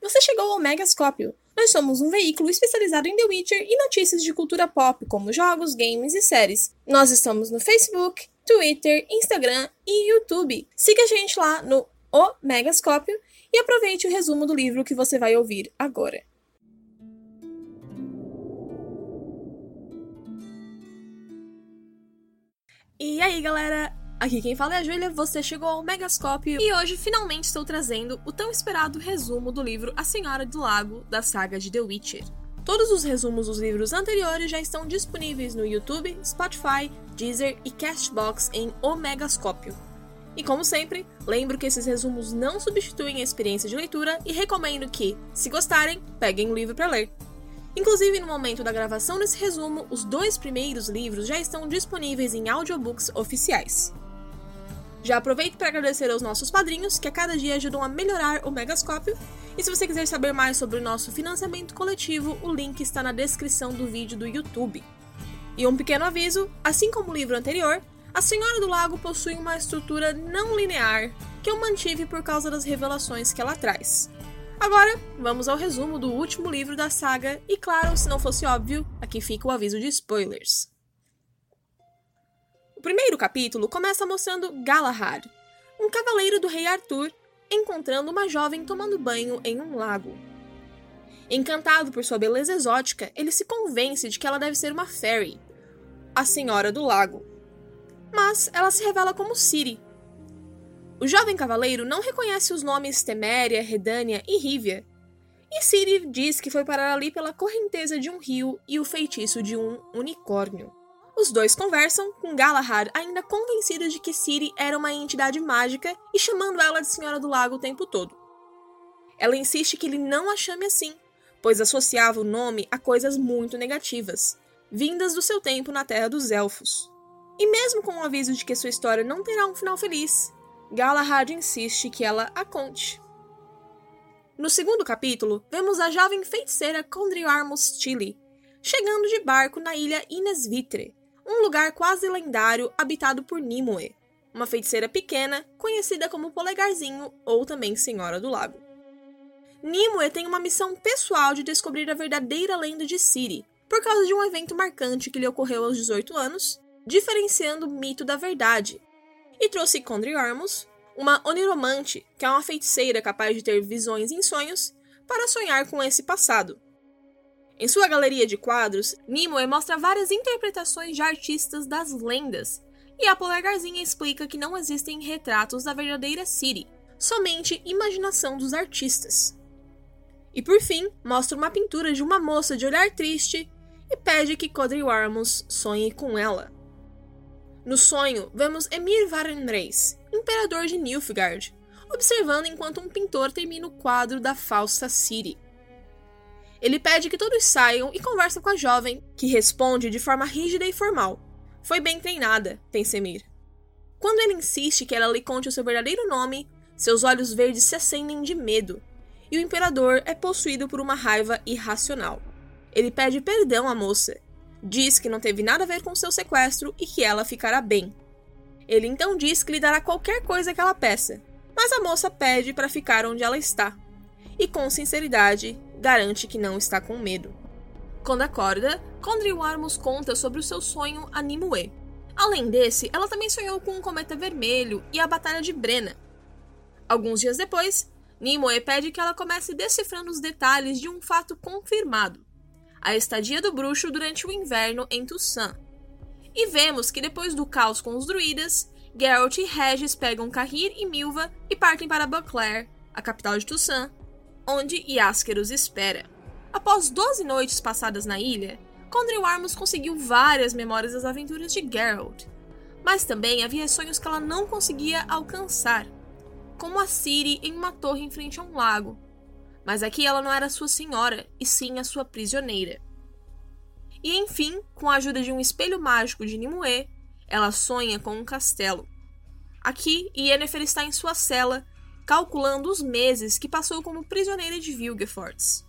Você chegou ao Megascópio. Nós somos um veículo especializado em The Witcher e notícias de cultura pop, como jogos, games e séries. Nós estamos no Facebook, Twitter, Instagram e YouTube. Siga a gente lá no O Megascópio e aproveite o resumo do livro que você vai ouvir agora. E aí, galera? Aqui quem fala é a Júlia, você chegou ao Megascópio e hoje finalmente estou trazendo o tão esperado resumo do livro A Senhora do Lago, da saga de The Witcher. Todos os resumos dos livros anteriores já estão disponíveis no YouTube, Spotify, Deezer e Castbox em O Megascópio. E como sempre, lembro que esses resumos não substituem a experiência de leitura e recomendo que, se gostarem, peguem o livro para ler. Inclusive, no momento da gravação desse resumo, os dois primeiros livros já estão disponíveis em audiobooks oficiais. Já aproveito para agradecer aos nossos padrinhos, que a cada dia ajudam a melhorar o Megascópio. E se você quiser saber mais sobre o nosso financiamento coletivo, o link está na descrição do vídeo do YouTube. E um pequeno aviso: assim como o livro anterior, A Senhora do Lago possui uma estrutura não linear que eu mantive por causa das revelações que ela traz. Agora, vamos ao resumo do último livro da saga, e claro, se não fosse óbvio, aqui fica o aviso de spoilers primeiro capítulo começa mostrando Galahad, um cavaleiro do rei Arthur, encontrando uma jovem tomando banho em um lago. Encantado por sua beleza exótica, ele se convence de que ela deve ser uma fairy, a Senhora do Lago. Mas ela se revela como Ciri. O jovem cavaleiro não reconhece os nomes Teméria, Redânia e Rívia, e Ciri diz que foi parar ali pela correnteza de um rio e o feitiço de um unicórnio. Os dois conversam, com Galahad ainda convencido de que Ciri era uma entidade mágica e chamando ela de Senhora do Lago o tempo todo. Ela insiste que ele não a chame assim, pois associava o nome a coisas muito negativas, vindas do seu tempo na Terra dos Elfos. E mesmo com o aviso de que sua história não terá um final feliz, Galahad insiste que ela a conte. No segundo capítulo, vemos a jovem feiticeira Condriarmus Tilly chegando de barco na ilha Inesvitre, um lugar quase lendário habitado por Nimue, uma feiticeira pequena conhecida como Polegarzinho ou também Senhora do Lago. Nimue tem uma missão pessoal de descobrir a verdadeira lenda de Ciri, por causa de um evento marcante que lhe ocorreu aos 18 anos, diferenciando o mito da verdade, e trouxe Condri Ormus, uma oniromante, que é uma feiticeira capaz de ter visões em sonhos, para sonhar com esse passado, em sua galeria de quadros, Nimue mostra várias interpretações de artistas das lendas, e a Polegarzinha explica que não existem retratos da verdadeira Ciri, somente imaginação dos artistas. E por fim, mostra uma pintura de uma moça de olhar triste e pede que Codri Warmus sonhe com ela. No sonho, vemos Emir Varenreis, imperador de Nilfgaard, observando enquanto um pintor termina o quadro da falsa Ciri. Ele pede que todos saiam e conversa com a jovem, que responde de forma rígida e formal. Foi bem treinada, tem Semir. Quando ele insiste que ela lhe conte o seu verdadeiro nome, seus olhos verdes se acendem de medo, e o imperador é possuído por uma raiva irracional. Ele pede perdão à moça, diz que não teve nada a ver com seu sequestro e que ela ficará bem. Ele então diz que lhe dará qualquer coisa que ela peça, mas a moça pede para ficar onde ela está. E com sinceridade, garante que não está com medo. Quando acorda, Condry Warmus conta sobre o seu sonho a Nimue. Além desse, ela também sonhou com um cometa vermelho e a Batalha de Brenna. Alguns dias depois, Nimue pede que ela comece decifrando os detalhes de um fato confirmado: a estadia do bruxo durante o inverno em Toussaint. E vemos que depois do caos com os druidas, Geralt e Regis pegam Cahir e Milva e partem para Beauclair, a capital de Toussaint, onde Yasker os espera. Após 12 noites passadas na ilha, Condry Warmus conseguiu várias memórias das aventuras de Geralt, mas também havia sonhos que ela não conseguia alcançar, como a Ciri em uma torre em frente a um lago. Mas aqui ela não era sua senhora, e sim a sua prisioneira. E enfim, com a ajuda de um espelho mágico de Nimue, ela sonha com um castelo. Aqui, Yennefer está em sua cela, calculando os meses que passou como prisioneira de Vilgefortz.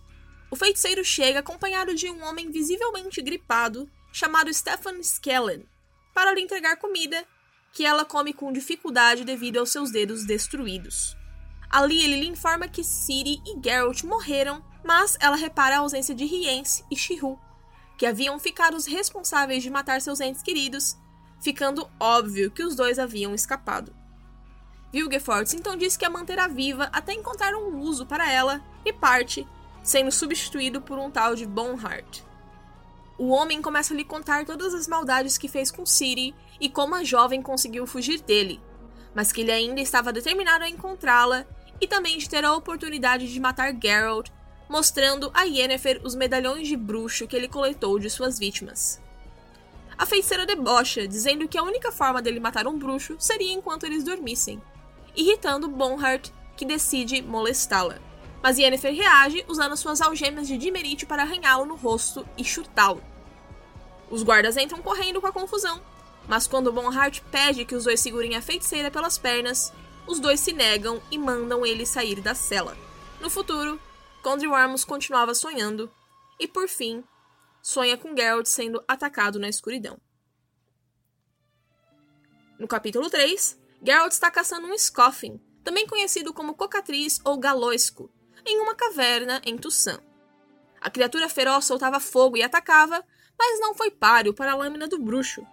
O feiticeiro chega acompanhado de um homem visivelmente gripado chamado Stefan Skellen para lhe entregar comida que ela come com dificuldade devido aos seus dedos destruídos. Ali ele lhe informa que Ciri e Geralt morreram, mas ela repara a ausência de Rience e Shihu, que haviam ficado os responsáveis de matar seus entes queridos, ficando óbvio que os dois haviam escapado. Vilgefortz então diz que a manterá viva até encontrar um uso para ela e parte, sendo substituído por um tal de Bonhart. O homem começa a lhe contar todas as maldades que fez com Ciri e como a jovem conseguiu fugir dele, mas que ele ainda estava determinado a encontrá-la e também de ter a oportunidade de matar Geralt, mostrando a Yennefer os medalhões de bruxo que ele coletou de suas vítimas. A feiticeira debocha, dizendo que a única forma dele matar um bruxo seria enquanto eles dormissem, irritando Bonhart, que decide molestá-la. Mas Yennefer reage usando suas algemas de dimerite para arranhá-lo no rosto e chutá-lo. Os guardas entram correndo com a confusão, mas quando Bonhart pede que os dois segurem a feiticeira pelas pernas, os dois se negam e mandam ele sair da cela. No futuro, Condry Worms continuava sonhando, e por fim, sonha com Geralt sendo atacado na escuridão. No capítulo 3, Geralt está caçando um Scoffin, também conhecido como cocatriz ou galoisco, em uma caverna em Tussan. A criatura feroz soltava fogo e atacava, mas não foi páreo para a lâmina do bruxo,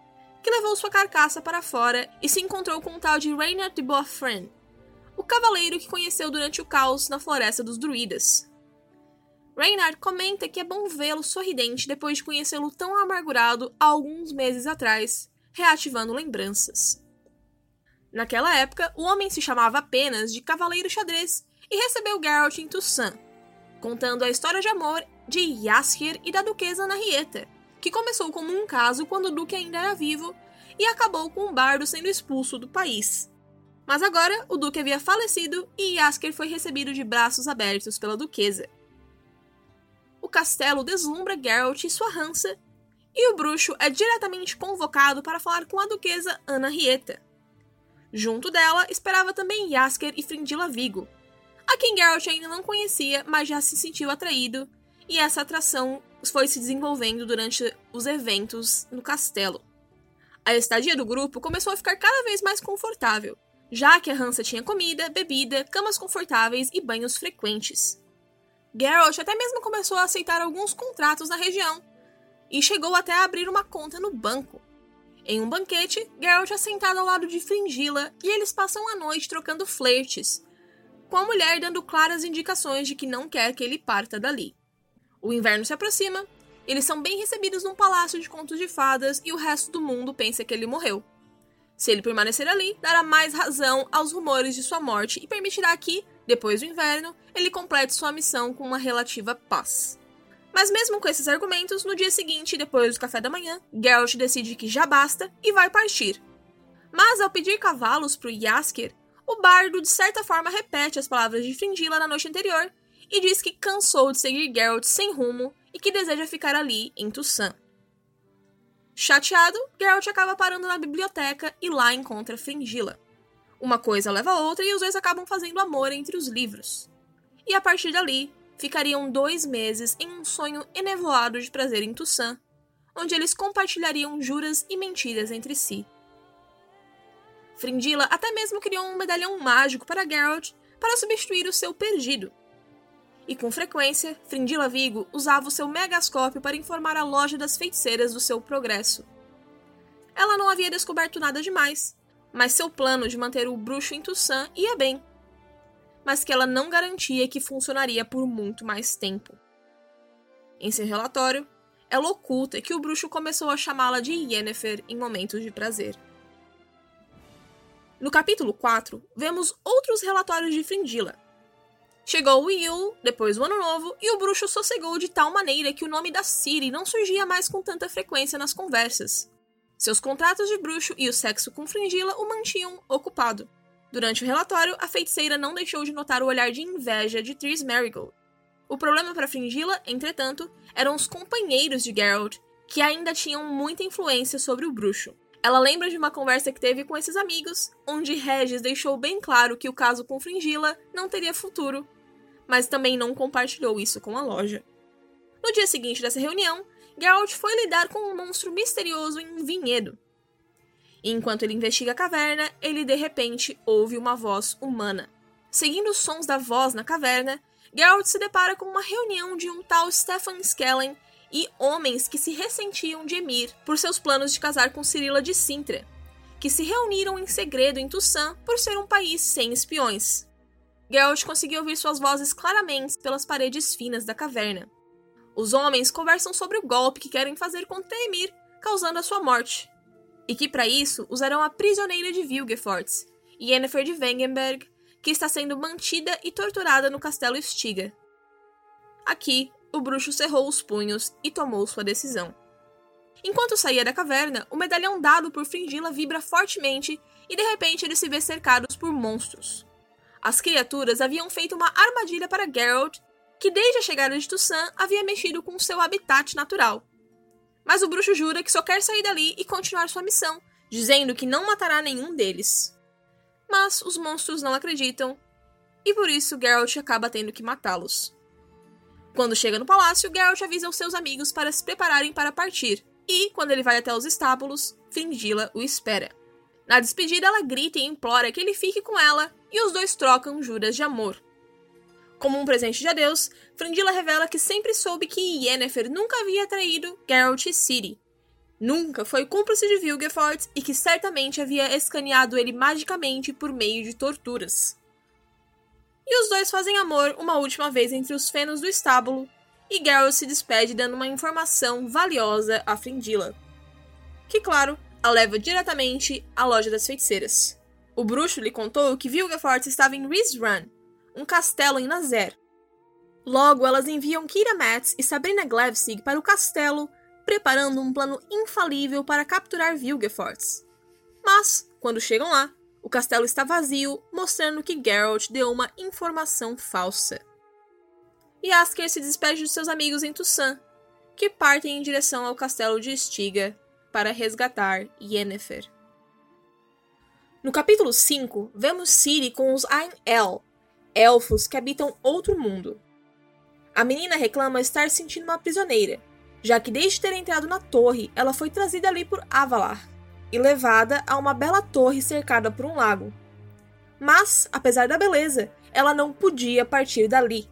que levou sua carcaça para fora e se encontrou com o tal de Reynard de Boisfren, o cavaleiro que conheceu durante o caos na floresta dos druidas. Reynard comenta que é bom vê-lo sorridente depois de conhecê-lo tão amargurado há alguns meses atrás, reativando lembranças. Naquela época, o homem se chamava apenas de Cavaleiro Xadrez e recebeu Geralt em Toussaint, contando a história de amor de Yaskir e da Duquesa Henrietta, que começou como um caso quando o duque ainda era vivo e acabou com o bardo sendo expulso do país. Mas agora o duque havia falecido e Yasker foi recebido de braços abertos pela duquesa. O castelo deslumbra Geralt e sua rança, e o bruxo é diretamente convocado para falar com a duquesa Ana Rieta. Junto dela esperava também Yasker e Frindila Vigo, a quem Geralt ainda não conhecia, mas já se sentiu atraído, e essa atração foi se desenvolvendo durante os eventos no castelo. A estadia do grupo começou a ficar cada vez mais confortável, já que a Hansa tinha comida, bebida, camas confortáveis e banhos frequentes. Geralt até mesmo começou a aceitar alguns contratos na região e chegou até a abrir uma conta no banco. Em um banquete, Geralt é sentado ao lado de Fringilla e eles passam a noite trocando flertes, com a mulher dando claras indicações de que não quer que ele parta dali. O inverno se aproxima, eles são bem recebidos num palácio de contos de fadas e o resto do mundo pensa que ele morreu. Se ele permanecer ali, dará mais razão aos rumores de sua morte e permitirá que, depois do inverno, ele complete sua missão com uma relativa paz. Mas mesmo com esses argumentos, no dia seguinte, depois do café da manhã, Geralt decide que já basta e vai partir. Mas ao pedir cavalos para o Yasker, o bardo de certa forma repete as palavras de Fringilla na noite anterior e diz que cansou de seguir Geralt sem rumo e que deseja ficar ali em Toussaint. Chateado, Geralt acaba parando na biblioteca e lá encontra Fringilla. Uma coisa leva a outra e os dois acabam fazendo amor entre os livros. E a partir dali, ficariam dois meses em um sonho enevoado de prazer em Toussaint, onde eles compartilhariam juras e mentiras entre si. Fringilla até mesmo criou um medalhão mágico para Geralt para substituir o seu perdido, e com frequência, Frindila Vigo usava o seu megascópio para informar a loja das feiticeiras do seu progresso. Ela não havia descoberto nada demais, mas seu plano de manter o bruxo em Toussaint ia bem. Mas que ela não garantia que funcionaria por muito mais tempo. Em seu relatório, ela oculta que o bruxo começou a chamá-la de Yennefer em momentos de prazer. No capítulo 4, vemos outros relatórios de Frindila, Chegou o Yule, depois o Ano Novo, e o bruxo sossegou de tal maneira que o nome da Ciri não surgia mais com tanta frequência nas conversas. Seus contratos de bruxo e o sexo com Fringila o mantinham ocupado. Durante o relatório, a feiticeira não deixou de notar o olhar de inveja de Tris Marigold. O problema para Fringila, entretanto, eram os companheiros de Geralt, que ainda tinham muita influência sobre o bruxo. Ela lembra de uma conversa que teve com esses amigos, onde Regis deixou bem claro que o caso com Fringila não teria futuro mas também não compartilhou isso com a loja. No dia seguinte dessa reunião, Geralt foi lidar com um monstro misterioso em um vinhedo. E enquanto ele investiga a caverna, ele de repente ouve uma voz humana, seguindo os sons da voz na caverna, Geralt se depara com uma reunião de um tal Stefan Skellen e homens que se ressentiam de Emir por seus planos de casar com Cirila de Sintra, que se reuniram em segredo em Tussan por ser um país sem espiões. Geralt conseguiu ouvir suas vozes claramente pelas paredes finas da caverna. Os homens conversam sobre o golpe que querem fazer contra Emir, causando a sua morte, e que para isso usarão a prisioneira de Vilgefort, Yennefer de Wengenberg, que está sendo mantida e torturada no castelo Stiga. Aqui, o bruxo cerrou os punhos e tomou sua decisão. Enquanto saía da caverna, o medalhão dado por Fringila vibra fortemente e de repente eles se vê cercados por monstros. As criaturas haviam feito uma armadilha para Geralt, que desde a chegada de Tussan havia mexido com seu habitat natural. Mas o bruxo jura que só quer sair dali e continuar sua missão, dizendo que não matará nenhum deles. Mas os monstros não acreditam, e por isso Geralt acaba tendo que matá-los. Quando chega no palácio, Geralt avisa os seus amigos para se prepararem para partir, e, quando ele vai até os estábulos, Fringila o espera. Na despedida, ela grita e implora que ele fique com ela, e os dois trocam juras de amor. Como um presente de adeus, Frandila revela que sempre soube que Yennefer nunca havia traído Geralt e Ciri. Nunca foi cúmplice de Vilgefort e que certamente havia escaneado ele magicamente por meio de torturas. E os dois fazem amor uma última vez entre os fenos do estábulo, e Geralt se despede dando uma informação valiosa a Frindila. Que, claro, a leva diretamente à loja das feiticeiras. O bruxo lhe contou que Vilgefort estava em Run, um castelo em Nazer. Logo, elas enviam Kira Metz e Sabrina Glevsig para o castelo, preparando um plano infalível para capturar Vilgefort. Mas, quando chegam lá, o castelo está vazio, mostrando que Geralt deu uma informação falsa. E Asker se despede de seus amigos em Tussan, que partem em direção ao castelo de Stiga para resgatar Yennefer. No capítulo 5, vemos Ciri com os Ain-El, elfos que habitam outro mundo. A menina reclama estar sentindo uma prisioneira, já que desde ter entrado na torre, ela foi trazida ali por Avalar e levada a uma bela torre cercada por um lago. Mas, apesar da beleza, ela não podia partir dali.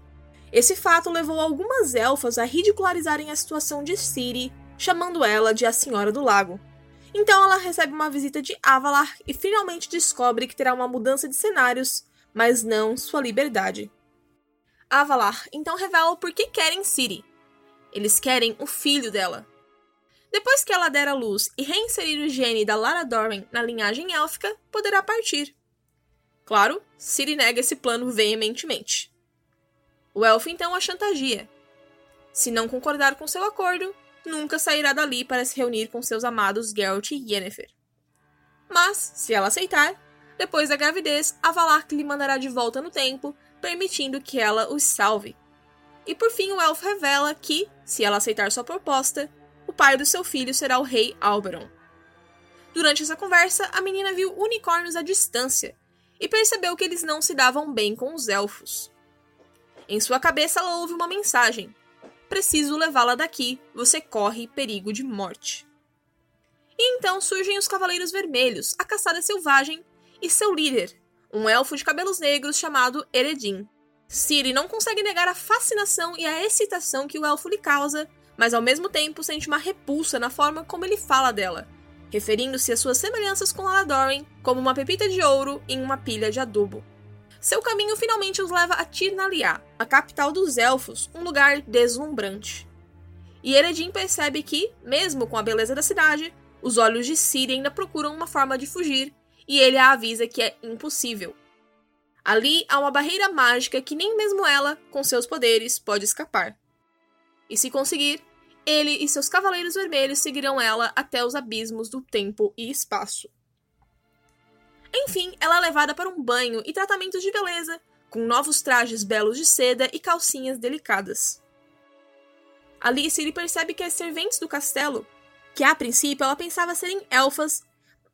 Esse fato levou algumas elfas a ridicularizarem a situação de Ciri chamando ela de a Senhora do Lago. Então ela recebe uma visita de Avalar e finalmente descobre que terá uma mudança de cenários, mas não sua liberdade. Avalar então revela por que querem Ciri. Eles querem o filho dela. Depois que ela der à luz e reinserir o gene da Lara Dormen na linhagem élfica, poderá partir. Claro, Ciri nega esse plano veementemente. O elfo então a chantageia. Se não concordar com seu acordo, nunca sairá dali para se reunir com seus amados Geralt e Yennefer. Mas, se ela aceitar, depois da gravidez, Avalar lhe mandará de volta no tempo, permitindo que ela os salve. E por fim, o elfo revela que, se ela aceitar sua proposta, o pai do seu filho será o rei Alberon. Durante essa conversa, a menina viu unicórnios à distância e percebeu que eles não se davam bem com os elfos. Em sua cabeça, ela ouve uma mensagem, preciso levá-la daqui, você corre perigo de morte. E então surgem os Cavaleiros Vermelhos, a caçada selvagem, e seu líder, um elfo de cabelos negros chamado Eredin. Ciri não consegue negar a fascinação e a excitação que o elfo lhe causa, mas ao mesmo tempo sente uma repulsa na forma como ele fala dela, referindo-se às suas semelhanças com Aladorn como uma pepita de ouro em uma pilha de adubo. Seu caminho finalmente os leva a Tirnalia, a capital dos elfos, um lugar deslumbrante. E Eredin percebe que, mesmo com a beleza da cidade, os olhos de Ciri ainda procuram uma forma de fugir, e ele a avisa que é impossível. Ali há uma barreira mágica que nem mesmo ela, com seus poderes, pode escapar. E se conseguir, ele e seus cavaleiros vermelhos seguirão ela até os abismos do tempo e espaço. Enfim, ela é levada para um banho e tratamentos de beleza, com novos trajes belos de seda e calcinhas delicadas. Alice lhe percebe que as serventes do castelo, que a princípio ela pensava serem elfas,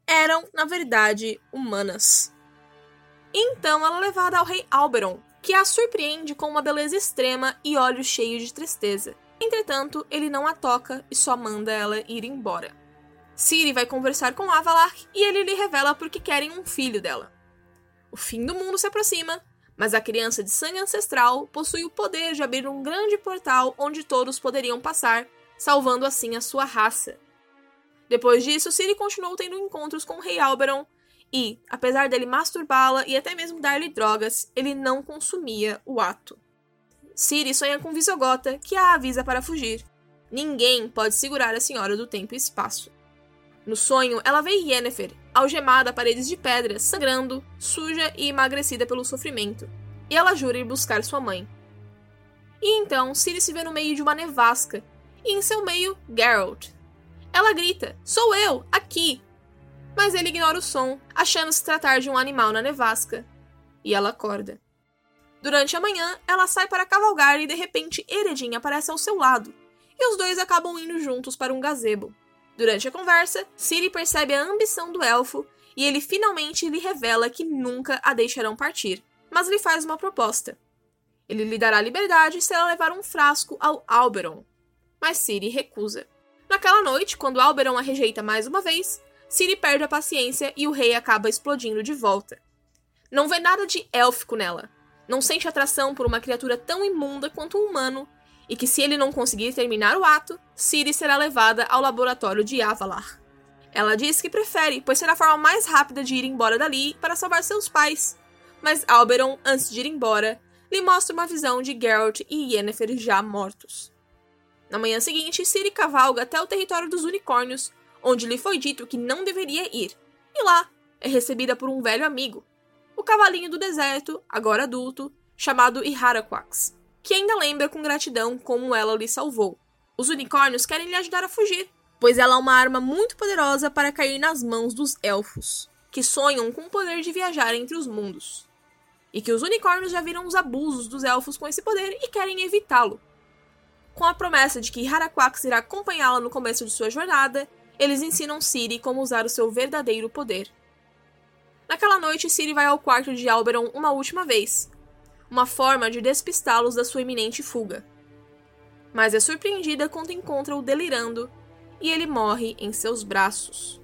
eram, na verdade, humanas. Então ela é levada ao rei Alberon, que a surpreende com uma beleza extrema e olhos cheios de tristeza. Entretanto, ele não a toca e só manda ela ir embora. Ciri vai conversar com Avalar e ele lhe revela por que querem um filho dela. O fim do mundo se aproxima, Mas a criança de sangue ancestral possui o poder de abrir um grande portal onde todos poderiam passar, salvando assim a sua raça. Depois disso, Ciri continuou tendo encontros com o rei Alberon e, apesar dele masturbá-la e até mesmo dar-lhe drogas, ele não consumia o ato. Ciri sonha com Visogota, que a avisa para fugir. Ninguém pode segurar a Senhora do Tempo e Espaço. No sonho, ela vê Yennefer, algemada a paredes de pedra, sangrando, suja e emagrecida pelo sofrimento, e ela jura ir buscar sua mãe. E então, Ciri se vê no meio de uma nevasca, e em seu meio, Geralt. Ela grita: Sou eu, aqui! Mas ele ignora o som, achando se tratar de um animal na nevasca, e ela acorda. Durante a manhã, ela sai para cavalgar e de repente Eredin aparece ao seu lado, e os dois acabam indo juntos para um gazebo. Durante a conversa, Ciri percebe a ambição do elfo e ele finalmente lhe revela que nunca a deixarão partir, mas lhe faz uma proposta. Ele lhe dará liberdade se ela levar um frasco ao Alberon, mas Ciri recusa. Naquela noite, quando Alberon a rejeita mais uma vez, Ciri perde a paciência e o rei acaba explodindo de volta. Não vê nada de élfico nela. Não sente atração por uma criatura tão imunda quanto um humano e que se ele não conseguir terminar o ato, Ciri será levada ao laboratório de Avalar. Ela diz que prefere, pois será a forma mais rápida de ir embora dali para salvar seus pais. Mas Alberon, antes de ir embora, lhe mostra uma visão de Geralt e Yennefer já mortos. Na manhã seguinte, Ciri cavalga até o território dos unicórnios, onde lhe foi dito que não deveria ir, e lá é recebida por um velho amigo, o cavalinho do deserto, agora adulto, chamado Iharaquax que ainda lembra com gratidão como ela lhe salvou. Os unicórnios querem lhe ajudar a fugir, pois ela é uma arma muito poderosa para cair nas mãos dos elfos, que sonham com o poder de viajar entre os mundos. E que os unicórnios já viram os abusos dos elfos com esse poder e querem evitá-lo. Com a promessa de que Haraquax irá acompanhá-la no começo de sua jornada, eles ensinam Ciri como usar o seu verdadeiro poder. Naquela noite, Ciri vai ao quarto de Alberon uma última vez, uma forma de despistá-los da sua iminente fuga. Mas é surpreendida quando encontra-o delirando e ele morre em seus braços.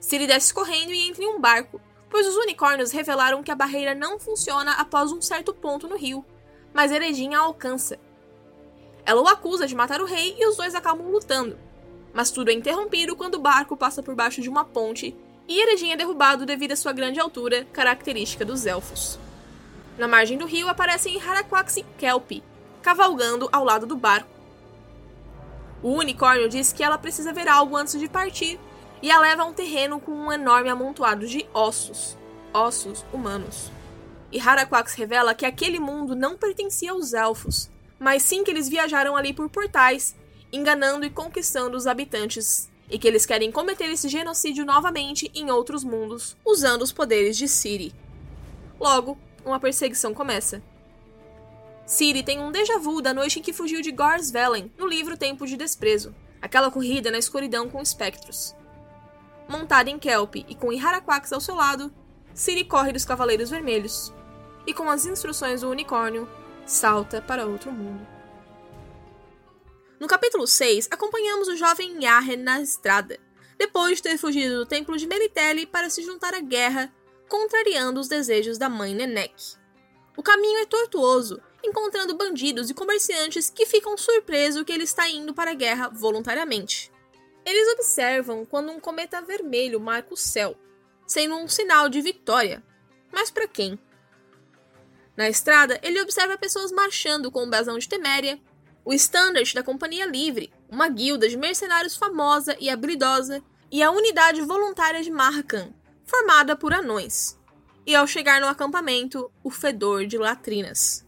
Ciri desce correndo e entra em um barco, pois os unicórnios revelaram que a barreira não funciona após um certo ponto no rio, mas Eredin a alcança. Ela o acusa de matar o rei e os dois acabam lutando, mas tudo é interrompido quando o barco passa por baixo de uma ponte e Eredin é derrubado devido à sua grande altura, característica dos elfos. Na margem do rio aparecem Haraquax e Kelpie, cavalgando ao lado do barco. O unicórnio diz que ela precisa ver algo antes de partir e a leva a um terreno com um enorme amontoado de ossos, ossos humanos. E Haraquax revela que aquele mundo não pertencia aos elfos, mas sim que eles viajaram ali por portais, enganando e conquistando os habitantes, e que eles querem cometer esse genocídio novamente em outros mundos, usando os poderes de Ciri. Logo, uma perseguição começa. Ciri tem um déjà vu da noite em que fugiu de Gors Velen, no livro Tempo de Desprezo, aquela corrida na escuridão com espectros. Montada em Kelp e com Iharaquax ao seu lado, Ciri corre dos Cavaleiros Vermelhos e, com as instruções do unicórnio, salta para outro mundo. No capítulo 6, acompanhamos o jovem Yahen na estrada, depois de ter fugido do templo de Melitele para se juntar à guerra contrariando os desejos da mãe Nenek. O caminho é tortuoso, encontrando bandidos e comerciantes que ficam surpresos que ele está indo para a guerra voluntariamente. Eles observam quando um cometa vermelho marca o céu, sendo um sinal de vitória. Mas para quem? Na estrada, ele observa pessoas marchando com o brasão de Teméria, o Standard da Companhia Livre, uma guilda de mercenários famosa e habilidosa, e a unidade voluntária de Markan, formada por anões, e ao chegar no acampamento, o fedor de latrinas.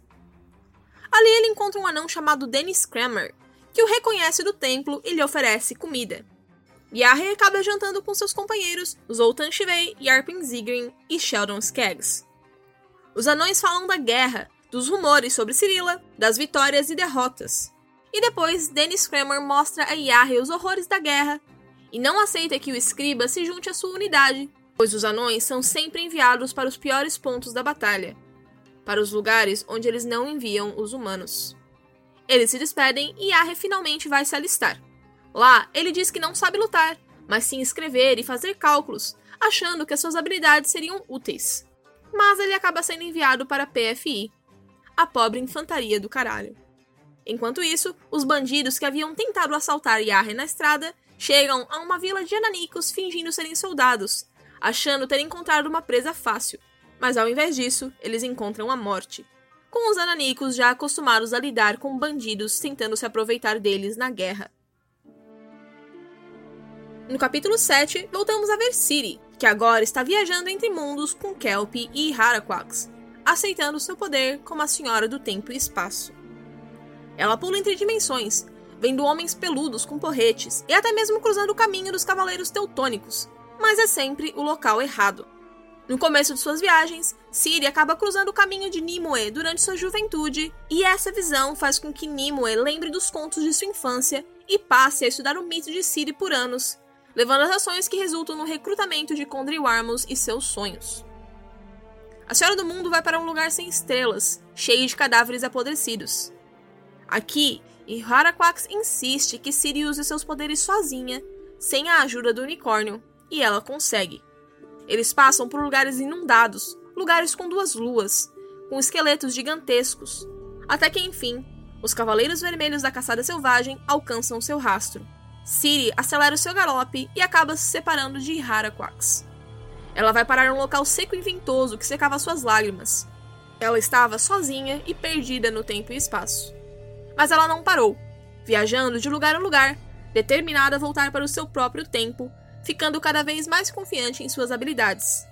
Ali ele encontra um anão chamado Dennis Kramer, que o reconhece do templo e lhe oferece comida. Yarre acaba jantando com seus companheiros Zoltan Shivei, Yarpin Zigrin e Sheldon Skeggs. Os anões falam da guerra, dos rumores sobre Cirila, das vitórias e derrotas. E depois, Dennis Kramer mostra a Yarre os horrores da guerra e não aceita que o escriba se junte à sua unidade, pois os anões são sempre enviados para os piores pontos da batalha, para os lugares onde eles não enviam os humanos. Eles se despedem e Arre finalmente vai se alistar. Lá, ele diz que não sabe lutar, mas sim escrever e fazer cálculos, achando que as suas habilidades seriam úteis. Mas ele acaba sendo enviado para a PFI, a pobre infantaria do caralho. Enquanto isso, os bandidos que haviam tentado assaltar Yarre na estrada chegam a uma vila de ananicos fingindo serem soldados, achando ter encontrado uma presa fácil, mas ao invés disso, eles encontram a morte. Com os ananicos já acostumados a lidar com bandidos tentando se aproveitar deles na guerra. No capítulo 7, voltamos a ver que agora está viajando entre mundos com Kelp e Haraquax, aceitando seu poder como a Senhora do Tempo e Espaço. Ela pula entre dimensões, vendo homens peludos com porretes e até mesmo cruzando o caminho dos Cavaleiros Teutônicos, mas é sempre o local errado. No começo de suas viagens, Ciri acaba cruzando o caminho de Nimue durante sua juventude, e essa visão faz com que Nimue lembre dos contos de sua infância e passe a estudar o mito de Ciri por anos, levando as ações que resultam no recrutamento de Condri Warmus e seus sonhos. A Senhora do Mundo vai para um lugar sem estrelas, cheio de cadáveres apodrecidos. Aqui, Iharaquax insiste que Ciri use seus poderes sozinha, sem a ajuda do unicórnio, e ela consegue. Eles passam por lugares inundados, lugares com duas luas, com esqueletos gigantescos, até que enfim, os Cavaleiros Vermelhos da Caçada Selvagem alcançam seu rastro. Ciri acelera o seu galope e acaba se separando de Haraquax. Ela vai parar em um local seco e ventoso que secava suas lágrimas. Ela estava sozinha e perdida no tempo e espaço. Mas ela não parou, viajando de lugar a lugar, determinada a voltar para o seu próprio tempo, ficando cada vez mais confiante em suas habilidades.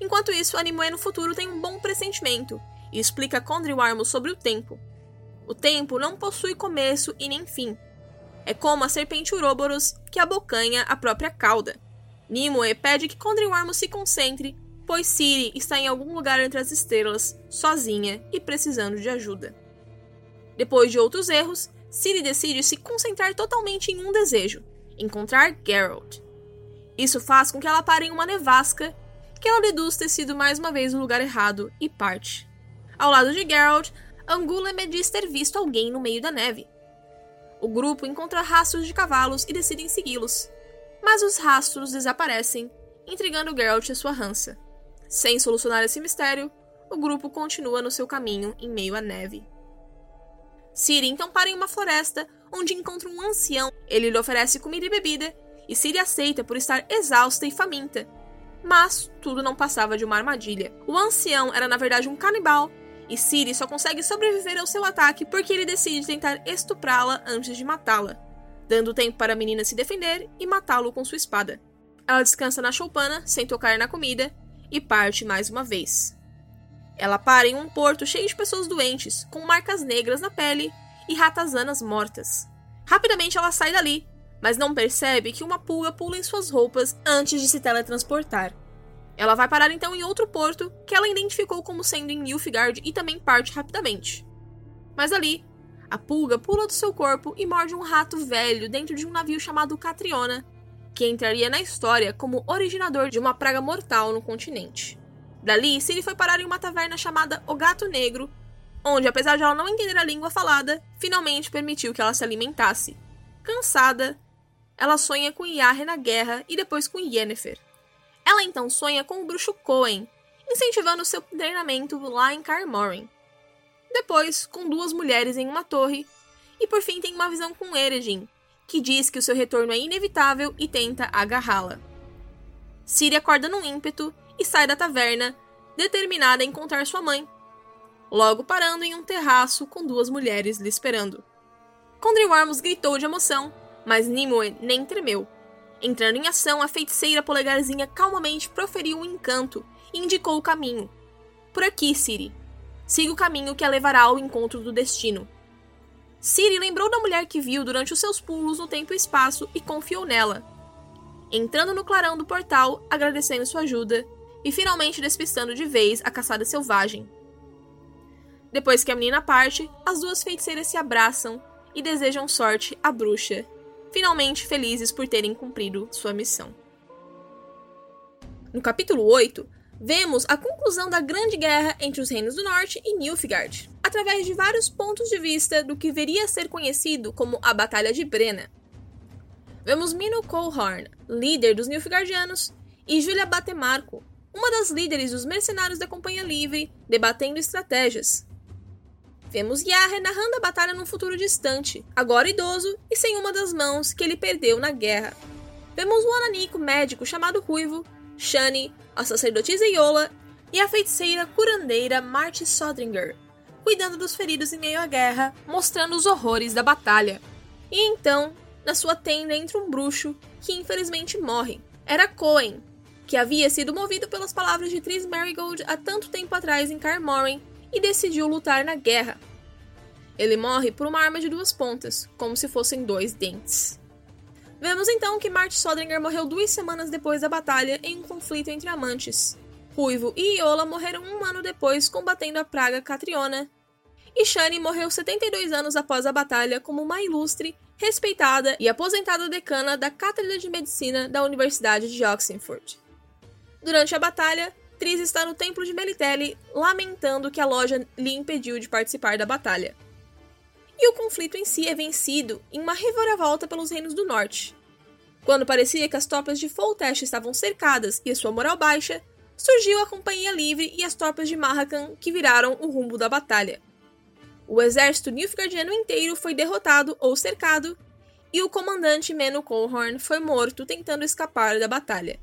Enquanto isso, a Nimue no futuro tem um bom pressentimento e explica a Condry Warmo sobre o tempo. O tempo não possui começo e nem fim, é como a serpente Uroboros que abocanha a própria cauda. Nimue pede que Condriwarmo se concentre, pois Ciri está em algum lugar entre as estrelas, sozinha e precisando de ajuda. Depois de outros erros, Ciri decide se concentrar totalmente em um desejo: encontrar Geralt. Isso faz com que ela pare em uma nevasca, que ela deduz ter sido mais uma vez o lugar errado e parte. Ao lado de Geralt, Angula diz ter visto alguém no meio da neve. O grupo encontra rastros de cavalos e decidem segui-los. Mas os rastros desaparecem, intrigando Geralt e sua rança. Sem solucionar esse mistério, o grupo continua no seu caminho em meio à neve. Ciri então para em uma floresta, onde encontra um ancião. Ele lhe oferece comida e bebida, e Ciri aceita por estar exausta e faminta. Mas tudo não passava de uma armadilha. O ancião era na verdade um canibal e Ciri só consegue sobreviver ao seu ataque porque ele decide tentar estuprá-la antes de matá-la, dando tempo para a menina se defender e matá-lo com sua espada. Ela descansa na choupana, sem tocar na comida, e parte mais uma vez. Ela para em um porto cheio de pessoas doentes, com marcas negras na pele e ratazanas mortas. Rapidamente ela sai dali, mas não percebe que uma pulga pula em suas roupas antes de se teletransportar. Ela vai parar então em outro porto que ela identificou como sendo em Nilfgaard e também parte rapidamente. Mas ali, a pulga pula do seu corpo e morde um rato velho dentro de um navio chamado Catriona, que entraria na história como originador de uma praga mortal no continente. Dali, Ciri foi parar em uma taverna chamada O Gato Negro, onde, apesar de ela não entender a língua falada, finalmente permitiu que ela se alimentasse. Cansada, ela sonha com Yarre na guerra e depois com Yennefer, ela então sonha com o bruxo Cohen, incentivando seu treinamento lá em Carmorin. Depois, com duas mulheres em uma torre, e por fim tem uma visão com Eredin, que diz que o seu retorno é inevitável e tenta agarrá-la. Ciri acorda num ímpeto e sai da taverna, determinada a encontrar sua mãe, logo parando em um terraço com duas mulheres lhe esperando. Condriwarmus gritou de emoção, mas Nimue nem tremeu. Entrando em ação, a feiticeira polegarzinha calmamente proferiu um encanto e indicou o caminho. Por aqui, Siri. Siga o caminho que a levará ao encontro do destino. Siri lembrou da mulher que viu durante os seus pulos no tempo e espaço e confiou nela. Entrando no clarão do portal, agradecendo sua ajuda e finalmente despistando de vez a caçada selvagem. Depois que a menina parte, as duas feiticeiras se abraçam e desejam sorte à bruxa finalmente felizes por terem cumprido sua missão. No capítulo 8, vemos a conclusão da Grande Guerra entre os Reinos do Norte e Nilfgaard, através de vários pontos de vista do que viria a ser conhecido como a Batalha de Brenna. Vemos Mino Colhorn, líder dos Nilfgaardianos, e Julia Batemarco, uma das líderes dos mercenários da Companhia Livre, debatendo estratégias. Vemos Yahya narrando a batalha num futuro distante, agora idoso e sem uma das mãos que ele perdeu na guerra. Vemos o ananico médico chamado Ruivo, Shani, a sacerdotisa Yola e a feiticeira curandeira Marty Sodringer, cuidando dos feridos em meio à guerra, mostrando os horrores da batalha. E então, na sua tenda entra um bruxo que infelizmente morre. Era Cohen, que havia sido movido pelas palavras de Tris Marigold há tanto tempo atrás em Carmoren e decidiu lutar na guerra. Ele morre por uma arma de duas pontas, como se fossem dois dentes. Vemos então que Marty Sodringer morreu duas semanas depois da batalha em um conflito entre amantes. Ruivo e Iola morreram um ano depois combatendo a praga Catriona. E Shani morreu 72 anos após a batalha como uma ilustre, respeitada e aposentada decana da Cátedra de Medicina da Universidade de Oxford. Durante a batalha, Tris está no templo de Melitele lamentando que a loja lhe impediu de participar da batalha. E o conflito em si é vencido em uma reviravolta pelos reinos do norte. Quando parecia que as tropas de Foltest estavam cercadas e sua moral baixa, surgiu a Companhia Livre e as tropas de Marrakan que viraram o rumbo da batalha. O exército Nilfgaardiano inteiro foi derrotado ou cercado, e o comandante Menu Colhorn foi morto tentando escapar da batalha.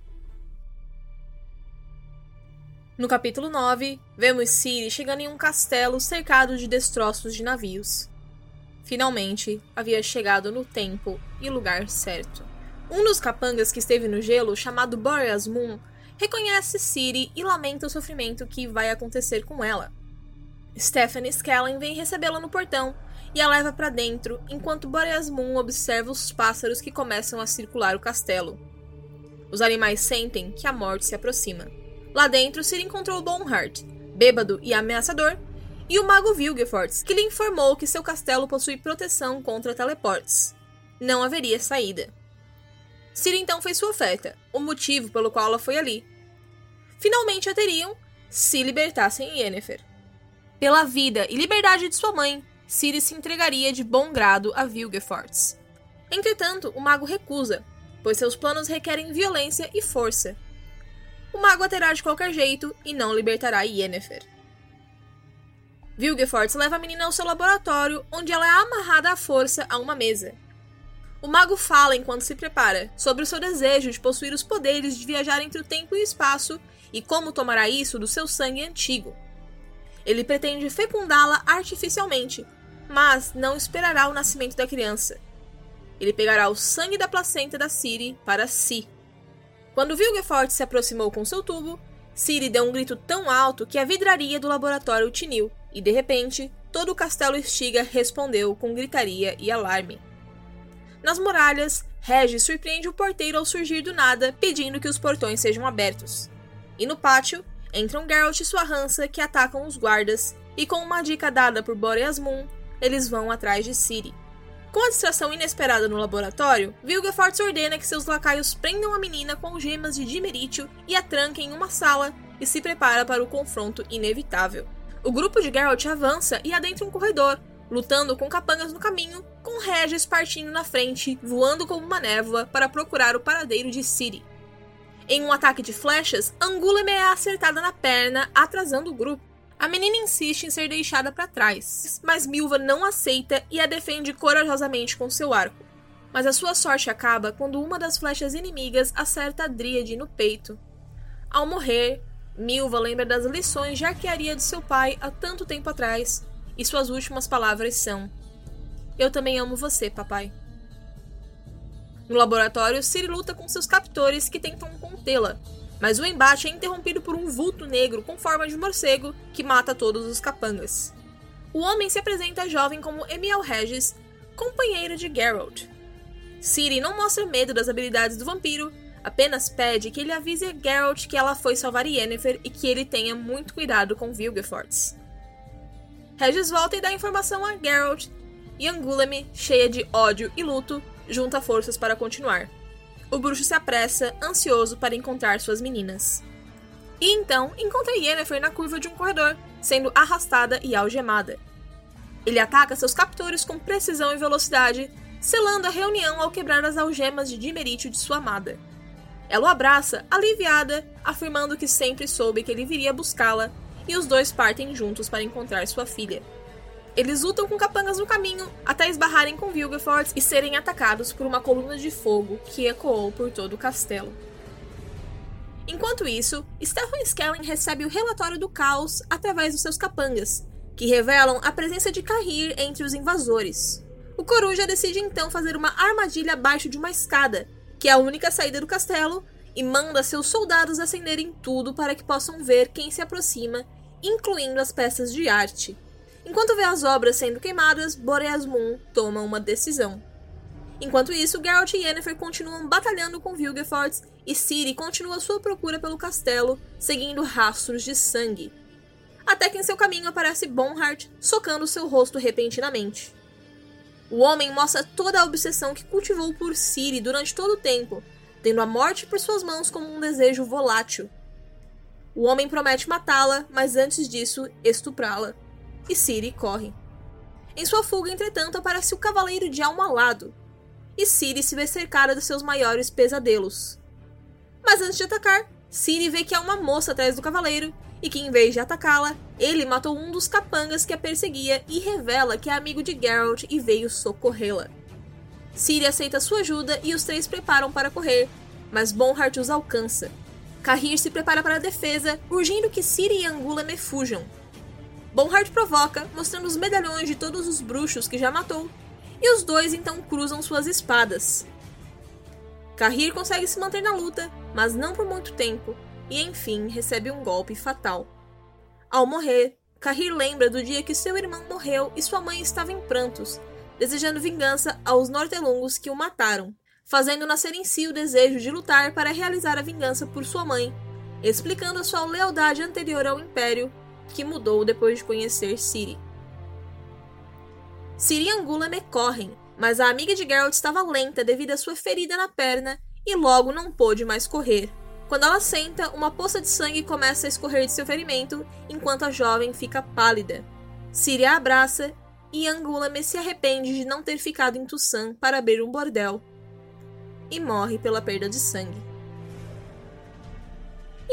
No capítulo 9, vemos Ciri chegando em um castelo cercado de destroços de navios. Finalmente, havia chegado no tempo e lugar certo. Um dos capangas que esteve no gelo, chamado Boreas Moon, reconhece Ciri e lamenta o sofrimento que vai acontecer com ela. Stephanie Skellen vem recebê-la no portão e a leva para dentro, enquanto Boreas Moon observa os pássaros que começam a circular o castelo. Os animais sentem que a morte se aproxima. Lá dentro, Ciri encontrou Bonhart, bêbado e ameaçador, e o mago Vilgefortz, que lhe informou que seu castelo possui proteção contra teleportes. Não haveria saída. Ciri então fez sua oferta, o motivo pelo qual ela foi ali. Finalmente a teriam se libertassem Yennefer. Pela vida e liberdade de sua mãe, Ciri se entregaria de bom grado a Vilgefortz. Entretanto, o mago recusa, pois seus planos requerem violência e força. O mago a terá de qualquer jeito e não libertará Yennefer. Vilgefortz leva a menina ao seu laboratório, onde ela é amarrada à força a uma mesa. O mago fala enquanto se prepara sobre o seu desejo de possuir os poderes de viajar entre o tempo e o espaço e como tomará isso do seu sangue antigo. Ele pretende fecundá-la artificialmente, mas não esperará o nascimento da criança. Ele pegará o sangue da placenta da Ciri para si. Quando Vilgefortz se aproximou com seu tubo, Ciri deu um grito tão alto que a vidraria do laboratório tiniu e de repente todo o castelo Estiga respondeu com gritaria e alarme. Nas muralhas, Regis surpreende o porteiro ao surgir do nada, pedindo que os portões sejam abertos. E no pátio, entram Geralt e sua rança que atacam os guardas, e com uma dica dada por Boreas Moon, eles vão atrás de Ciri. Com a distração inesperada no laboratório, Vilgefortz ordena que seus lacaios prendam a menina com gemas de dimerítio e a tranquem em uma sala e se prepara para o confronto inevitável. O grupo de Geralt avança e adentra um corredor, lutando com capangas no caminho, com Regis partindo na frente, voando como uma névoa para procurar o paradeiro de Ciri. Em um ataque de flechas, Anguleme é acertada na perna, atrasando o grupo. A menina insiste em ser deixada para trás, mas Milva não aceita e a defende corajosamente com seu arco. Mas a sua sorte acaba quando uma das flechas inimigas acerta a Dríade no peito. Ao morrer, Milva lembra das lições de arquearia de seu pai há tanto tempo atrás, e suas últimas palavras são: Eu também amo você, papai. No laboratório, Ciri luta com seus captores que tentam contê-la, mas o embate é interrompido por um vulto negro com forma de morcego que mata todos os capangas. O homem se apresenta jovem como Emiel Regis, companheiro de Geralt. Ciri não mostra medo das habilidades do vampiro Apenas pede que ele avise a Geralt que ela foi salvar Yennefer e que ele tenha muito cuidado com Vilgefortz. Regis volta e dá informação a Geralt, e Anguleme, cheia de ódio e luto, junta forças para continuar. O bruxo se apressa, ansioso para encontrar suas meninas. E então encontra Yennefer na curva de um corredor, sendo arrastada e algemada. Ele ataca seus captores com precisão e velocidade, selando a reunião ao quebrar as algemas de dimerítio de sua amada. Ela o abraça, aliviada, afirmando que sempre soube que ele viria buscá-la, e os dois partem juntos para encontrar sua filha. Eles lutam com capangas no caminho até esbarrarem com Vilgefortz e serem atacados por uma coluna de fogo que ecoou por todo o castelo. Enquanto isso, Stefan Skellen recebe o relatório do caos através dos seus capangas, que revelam a presença de Kahir entre os invasores. O Coruja decide então fazer uma armadilha abaixo de uma escada, que é a única saída do castelo, e manda seus soldados acenderem tudo para que possam ver quem se aproxima, incluindo as peças de arte. Enquanto vê as obras sendo queimadas, Boreas Moon toma uma decisão. Enquanto isso, Geralt e Yennefer continuam batalhando com Vilgefortz e Ciri continua sua procura pelo castelo, seguindo rastros de sangue. Até que em seu caminho aparece Bonhart, socando seu rosto repentinamente. O homem mostra toda a obsessão que cultivou por Ciri durante todo o tempo, tendo a morte por suas mãos como um desejo volátil. O homem promete matá-la, mas antes disso, estuprá-la e Ciri corre. Em sua fuga, entretanto, aparece o Cavaleiro de Almalado, e Ciri se vê cercada dos seus maiores pesadelos. Mas antes de atacar, Ciri vê que há uma moça atrás do cavaleiro e que, em vez de atacá-la, ele matou um dos capangas que a perseguia e revela que é amigo de Geralt e veio socorrê-la. Ciri aceita sua ajuda e os três preparam para correr, mas Bonhart os alcança. Kahir se prepara para a defesa, urgindo que Ciri e Angula me fujam, Bonhart provoca, mostrando os medalhões de todos os bruxos que já matou, e os dois então cruzam suas espadas. Kahir consegue se manter na luta, mas não por muito tempo, e enfim recebe um golpe fatal. Ao morrer, Kahir lembra do dia que seu irmão morreu e sua mãe estava em prantos, desejando vingança aos nortelungos que o mataram, fazendo nascer em si o desejo de lutar para realizar a vingança por sua mãe, explicando a sua lealdade anterior ao Império que mudou depois de conhecer Ciri. Ciri e Angulame correm, mas a amiga de Geralt estava lenta devido à sua ferida na perna e logo não pôde mais correr. Quando ela senta, uma poça de sangue começa a escorrer de seu ferimento, enquanto a jovem fica pálida. Ciri a abraça e Angulame se arrepende de não ter ficado em Tussan para abrir um bordel e morre pela perda de sangue.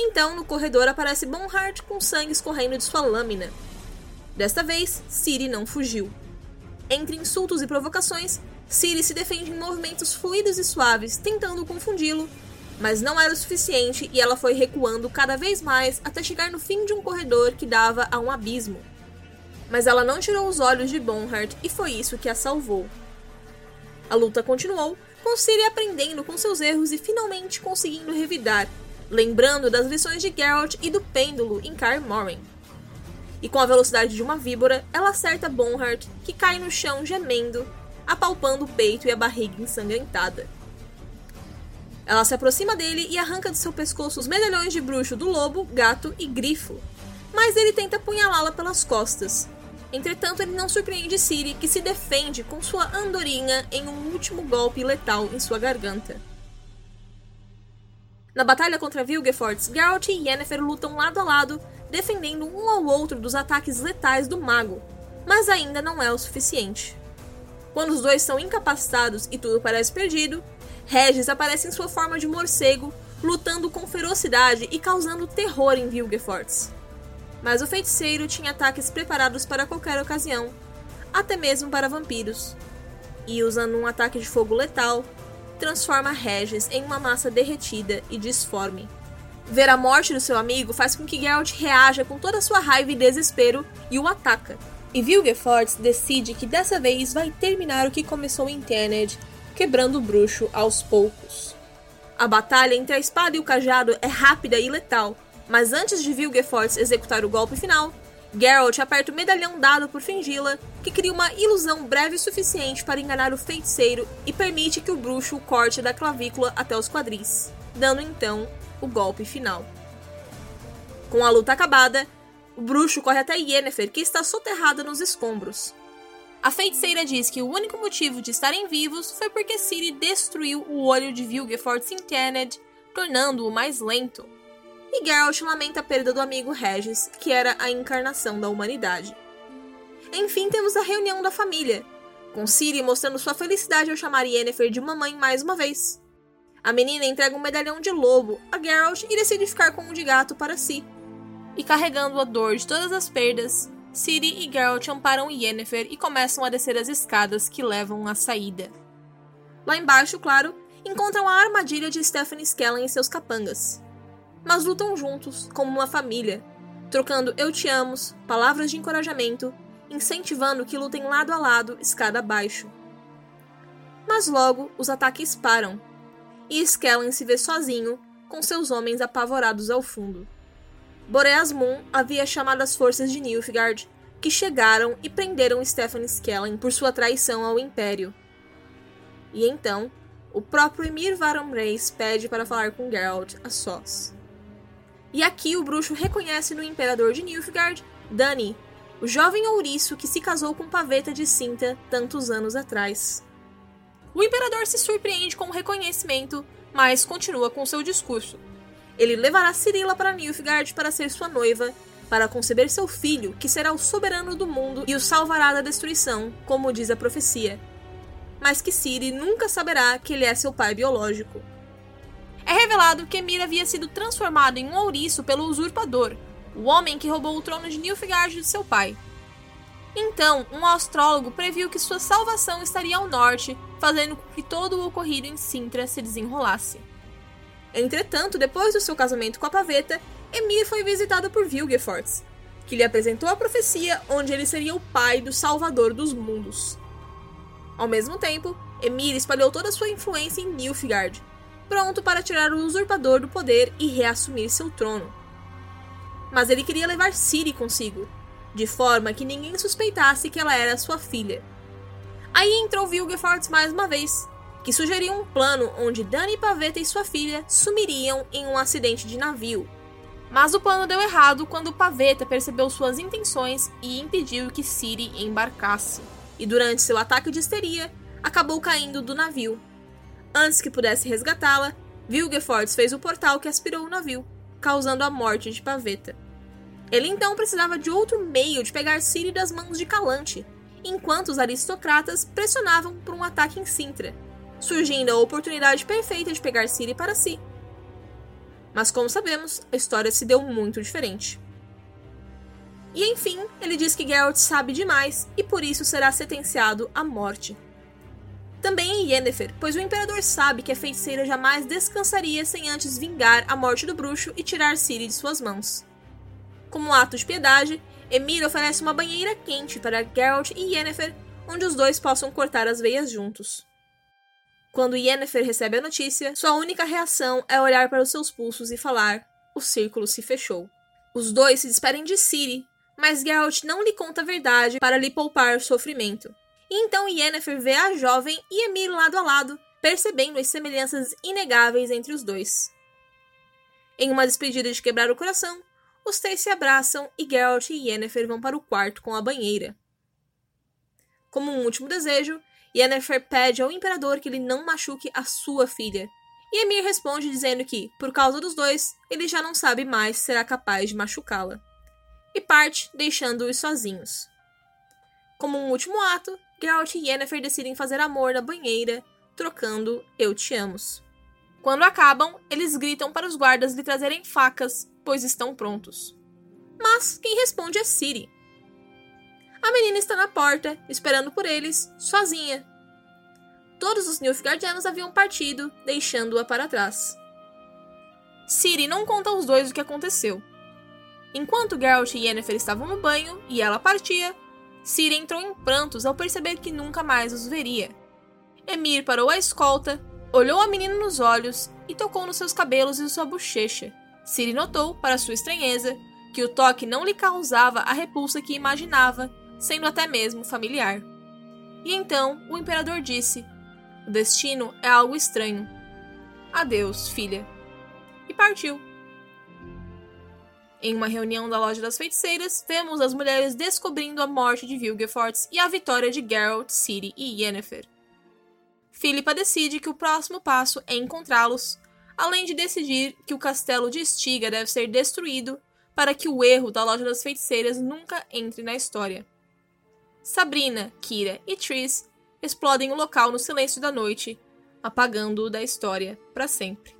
Então, no corredor aparece Bonhart com sangue escorrendo de sua lâmina. Desta vez, Ciri não fugiu. Entre insultos e provocações, Ciri se defende em movimentos fluidos e suaves, tentando confundi-lo, mas não era o suficiente e ela foi recuando cada vez mais até chegar no fim de um corredor que dava a um abismo. Mas ela não tirou os olhos de Bonhart e foi isso que a salvou. A luta continuou, com Ciri aprendendo com seus erros e finalmente conseguindo revidar, lembrando das lições de Geralt e do pêndulo em Kaer Morhen. E com a velocidade de uma víbora, ela acerta Bonhart, que cai no chão gemendo, apalpando o peito e a barriga ensanguentada. Ela se aproxima dele e arranca de seu pescoço os medalhões de bruxo do lobo, gato e grifo, mas ele tenta apunhalá-la pelas costas. Entretanto, ele não surpreende Ciri, que se defende com sua andorinha em um último golpe letal em sua garganta. Na batalha contra Vilgefortz, Geralt e Yennefer lutam lado a lado, defendendo um ao outro dos ataques letais do mago, mas ainda não é o suficiente. Quando os dois são incapacitados e tudo parece perdido, Regis aparece em sua forma de morcego, lutando com ferocidade e causando terror em Vilgefortz. Mas o feiticeiro tinha ataques preparados para qualquer ocasião, até mesmo para vampiros. E usando um ataque de fogo letal, transforma Regis em uma massa derretida e disforme. Ver a morte do seu amigo faz com que Geralt reaja com toda a sua raiva e desespero e o ataca. E Vilgefortz decide que dessa vez vai terminar o que começou em Tenned, quebrando o bruxo aos poucos. A batalha entre a espada e o cajado é rápida e letal, mas antes de Vilgefortz executar o golpe final, Geralt aperta o medalhão dado por Fingila, que cria uma ilusão breve o suficiente para enganar o feiticeiro e permite que o bruxo o corte da clavícula até os quadris, dando então o golpe final. Com a luta acabada, o bruxo corre até Yennefer, que está soterrada nos escombros. A feiticeira diz que o único motivo de estarem vivos foi porque Ciri destruiu o olho de Vilgefortz em Tenned, tornando-o mais lento e Geralt lamenta a perda do amigo Regis, que era a encarnação da humanidade. Enfim, temos a reunião da família, com Ciri mostrando sua felicidade ao chamar Yennefer de mamãe mais uma vez. A menina entrega um medalhão de lobo a Geralt e decide ficar com um de gato para si. E carregando a dor de todas as perdas, Ciri e Geralt amparam Yennefer e começam a descer as escadas que levam à saída. Lá embaixo, claro, encontram a armadilha de Stephanie Skellen e seus capangas. Mas lutam juntos, como uma família, trocando eu te amos, palavras de encorajamento, incentivando que lutem lado a lado, escada abaixo. Mas logo os ataques param, e Skellen se vê sozinho, com seus homens apavorados ao fundo. Boreas Moon havia chamado as forças de Nilfgaard, que chegaram e prenderam Stefan Skellen por sua traição ao Império. E então, o próprio Emir Varon Reis pede para falar com Geralt a sós. E aqui o bruxo reconhece no Imperador de Nilfgaard, Dani, o jovem ouriço que se casou com Paveta de Cinta tantos anos atrás. O imperador se surpreende com o reconhecimento, mas continua com seu discurso. Ele levará Cirila para Nilfgaard para ser sua noiva, para conceber seu filho, que será o soberano do mundo e o salvará da destruição, como diz a profecia. Mas que Ciri nunca saberá que ele é seu pai biológico. É revelado que Emir havia sido transformado em um ouriço pelo usurpador, o homem que roubou o trono de Nilfgaard de seu pai. Então, um astrólogo previu que sua salvação estaria ao norte, fazendo com que todo o ocorrido em Sintra se desenrolasse. Entretanto, depois do seu casamento com a Paveta, Emir foi visitado por Vilgefortz, que lhe apresentou a profecia onde ele seria o pai do Salvador dos Mundos. Ao mesmo tempo, Emir espalhou toda a sua influência em Nilfgaard, pronto para tirar o usurpador do poder e reassumir seu trono. Mas ele queria levar Ciri consigo, de forma que ninguém suspeitasse que ela era sua filha. Aí entrou Vilgefortz mais uma vez, que sugeriu um plano onde Dani Pavetta e sua filha sumiriam em um acidente de navio. Mas o plano deu errado quando Pavetta percebeu suas intenções e impediu que Ciri embarcasse. E durante seu ataque de histeria, acabou caindo do navio. Antes que pudesse resgatá-la, Vilgefortz fez o portal que aspirou o navio, causando a morte de Pavetta. Ele então precisava de outro meio de pegar Ciri das mãos de Calante, enquanto os aristocratas pressionavam por um ataque em Sintra, surgindo a oportunidade perfeita de pegar Ciri para si. Mas como sabemos, a história se deu muito diferente. E enfim, ele diz que Geralt sabe demais e por isso será sentenciado à morte. Também em Yennefer, pois o imperador sabe que a feiticeira jamais descansaria sem antes vingar a morte do bruxo e tirar Ciri de suas mãos. Como ato de piedade, Emir oferece uma banheira quente para Geralt e Yennefer, onde os dois possam cortar as veias juntos. Quando Yennefer recebe a notícia, sua única reação é olhar para os seus pulsos e falar: o círculo se fechou. Os dois se despedem de Ciri, mas Geralt não lhe conta a verdade para lhe poupar sofrimento. E então Yennefer vê a jovem e Emir lado a lado, percebendo as semelhanças inegáveis entre os dois. Em uma despedida de quebrar o coração, os três se abraçam e Geralt e Yennefer vão para o quarto com a banheira. Como um último desejo, Yennefer pede ao imperador que ele não machuque a sua filha. E Emir responde dizendo que, por causa dos dois, ele já não sabe mais se será capaz de machucá-la. E parte, deixando-os sozinhos. Como um último ato, Geralt e Yennefer decidem fazer amor na banheira, trocando Eu Te Amos. Quando acabam, eles gritam para os guardas lhe trazerem facas, pois estão prontos. Mas quem responde é Ciri. A menina está na porta, esperando por eles, sozinha. Todos os Nilfgaardianos haviam partido, deixando-a para trás. Ciri não conta aos dois o que aconteceu. Enquanto Geralt e Yennefer estavam no banho e ela partia, Ciri entrou em prantos ao perceber que nunca mais os veria. Emir parou a escolta Olhou a menina nos olhos e tocou nos seus cabelos e sua bochecha. Ciri notou, para sua estranheza, que o toque não lhe causava a repulsa que imaginava, sendo até mesmo familiar. E então o imperador disse: O destino é algo estranho. Adeus, filha. E partiu. Em uma reunião da Loja das Feiticeiras, vemos as mulheres descobrindo a morte de Vilgefortz e a vitória de Geralt, Ciri e Yennefer. Philippa decide que o próximo passo é encontrá-los, além de decidir que o castelo de Estiga deve ser destruído para que o erro da Loja das Feiticeiras nunca entre na história. Sabrina, Kira e Tris explodem o local no silêncio da noite, apagando-o da história para sempre.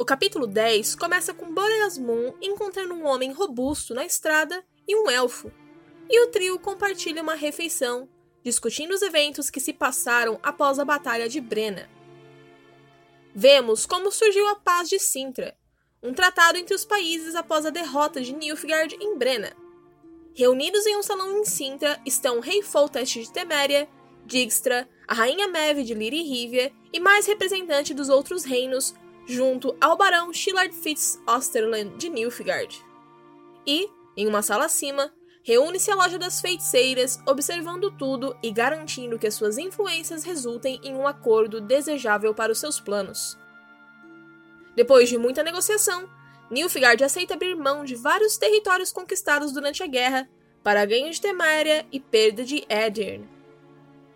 O capítulo 10 começa com Boreas Moon encontrando um homem robusto na estrada e um elfo, e o trio compartilha uma refeição, discutindo os eventos que se passaram após a Batalha de Brenna. Vemos como surgiu a Paz de Sintra, um tratado entre os países após a derrota de Nilfgaard em Brenna. Reunidos em um salão em Sintra estão Rei Foltest de Teméria, Dijkstra, a Rainha Meve de Lirihívia e mais representantes dos outros reinos, junto ao Barão Shillard Fitz Osterland de Nilfgaard. E, em uma sala acima, reúne-se a loja das feiticeiras, observando tudo e garantindo que as suas influências resultem em um acordo desejável para os seus planos. Depois de muita negociação, Nilfgaard aceita abrir mão de vários territórios conquistados durante a guerra para ganho de Teméria e perda de Edirne.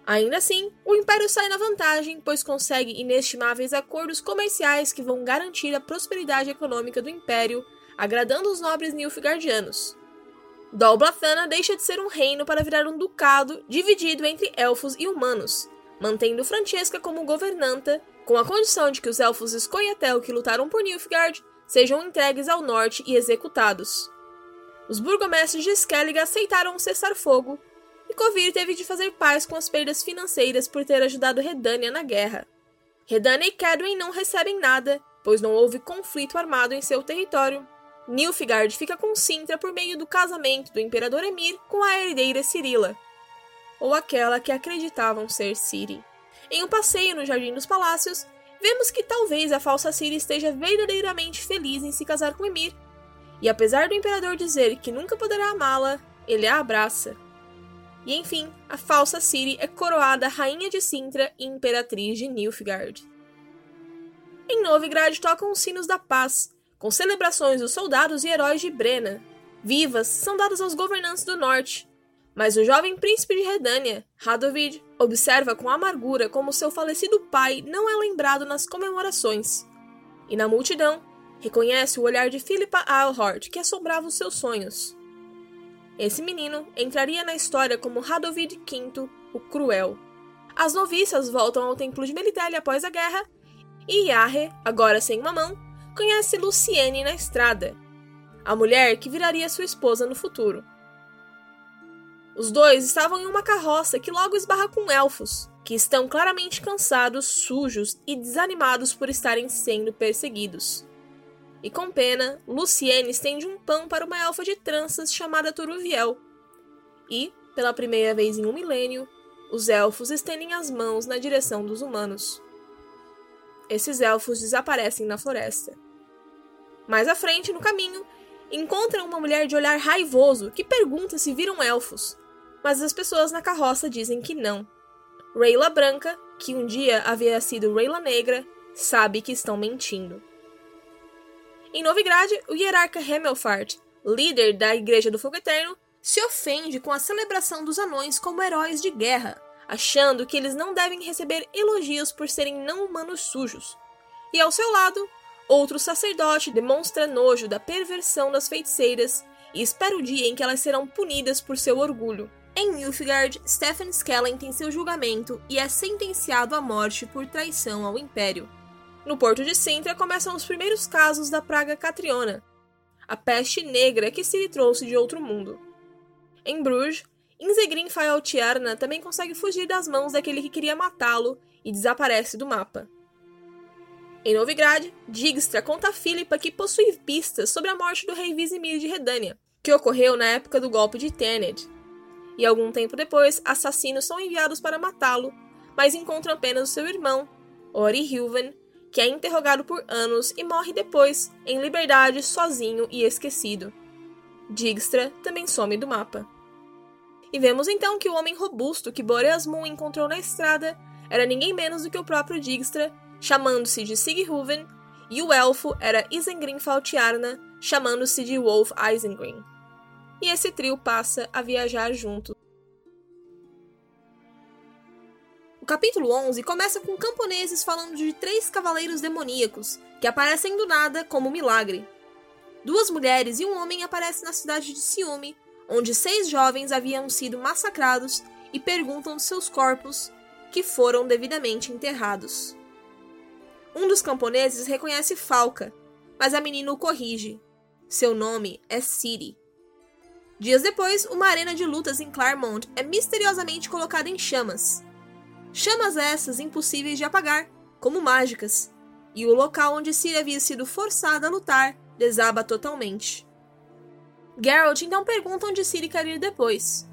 Ainda assim, o Império sai na vantagem, pois consegue inestimáveis acordos comerciais que vão garantir a prosperidade econômica do Império, agradando os nobres nilfgaardianos. Dol Blathana deixa de ser um reino para virar um ducado dividido entre elfos e humanos, mantendo Francesca como governanta, com a condição de que os elfos Scoia'tael que lutaram por Nilfgaard sejam entregues ao norte e executados. Os burgomestres de Skellige aceitaram cessar fogo e Kovir teve de fazer paz com as perdas financeiras por ter ajudado Redânia na guerra. Redânia e Cadwin não recebem nada, pois não houve conflito armado em seu território. Nilfgaard fica com Sintra por meio do casamento do imperador Emir com a herdeira Cirila, ou aquela que acreditavam ser Ciri. Em um passeio no Jardim dos Palácios, vemos que talvez a falsa Ciri esteja verdadeiramente feliz em se casar com Emir, e apesar do imperador dizer que nunca poderá amá-la, ele a abraça. E enfim, a falsa Ciri é coroada rainha de Sintra e imperatriz de Nilfgaard. Em Novigrad tocam os sinos da paz, com celebrações dos soldados e heróis de Brena. Vivas são dadas aos governantes do norte, mas o jovem príncipe de Redânia, Radovid, observa com amargura como seu falecido pai não é lembrado nas comemorações. E na multidão, reconhece o olhar de Philippa Eilhart, que assombrava os seus sonhos. Esse menino entraria na história como Radovid V, o Cruel. As noviças voltam ao templo de Melitele após a guerra, e Yahre, agora sem uma mão, conhece Luciene na estrada, a mulher que viraria sua esposa no futuro. Os dois estavam em uma carroça que logo esbarra com elfos, que estão claramente cansados, sujos e desanimados por estarem sendo perseguidos. E com pena, Luciene estende um pão para uma elfa de tranças chamada Turuviel. E, pela primeira vez em um milênio, os elfos estendem as mãos na direção dos humanos. Esses elfos desaparecem na floresta. Mais à frente, no caminho, encontram uma mulher de olhar raivoso que pergunta se viram elfos, mas as pessoas na carroça dizem que não. Rayla Branca, que um dia havia sido Rayla Negra, sabe que estão mentindo. Em Novigrad, o hierarca Hemelfart, líder da Igreja do Fogo Eterno, se ofende com a celebração dos anões como heróis de guerra, achando que eles não devem receber elogios por serem não-humanos sujos. E ao seu lado, outro sacerdote demonstra nojo da perversão das feiticeiras e espera o dia em que elas serão punidas por seu orgulho. Em Nilfgaard, Stephen Skellen tem seu julgamento e é sentenciado à morte por traição ao Império. No porto de Sintra começam os primeiros casos da praga catriona, a peste negra que se lhe trouxe de outro mundo. Em Bruges, Inzegrin Faeltiarna também consegue fugir das mãos daquele que queria matá-lo e desaparece do mapa. Em Novigrad, Dijkstra conta a Filipa que possui pistas sobre a morte do rei Vizimir de Redânia, que ocorreu na época do golpe de Tened. E algum tempo depois, assassinos são enviados para matá-lo, mas encontram apenas o seu irmão, Ori Hilven, que é interrogado por anos e morre depois, em liberdade, sozinho e esquecido. Dijkstra também some do mapa. E vemos então que o homem robusto que Boreas encontrou na estrada era ninguém menos do que o próprio Dijkstra, chamando-se de Sighuven, e o elfo era Isengrim Faltiarna, chamando-se de Wolf Isengrim. E esse trio passa a viajar junto O capítulo 11 começa com camponeses falando de três cavaleiros demoníacos que aparecem do nada como milagre. Duas mulheres e um homem aparecem na cidade de Ciúme, onde seis jovens haviam sido massacrados e perguntam de seus corpos que foram devidamente enterrados. Um dos camponeses reconhece Falca, mas a menina o corrige. Seu nome é Ciri. Dias depois, uma arena de lutas em Claremont é misteriosamente colocada em chamas. Chamas essas impossíveis de apagar, como mágicas, e o local onde Ciri havia sido forçada a lutar desaba totalmente. Geralt então pergunta onde Ciri quer ir depois.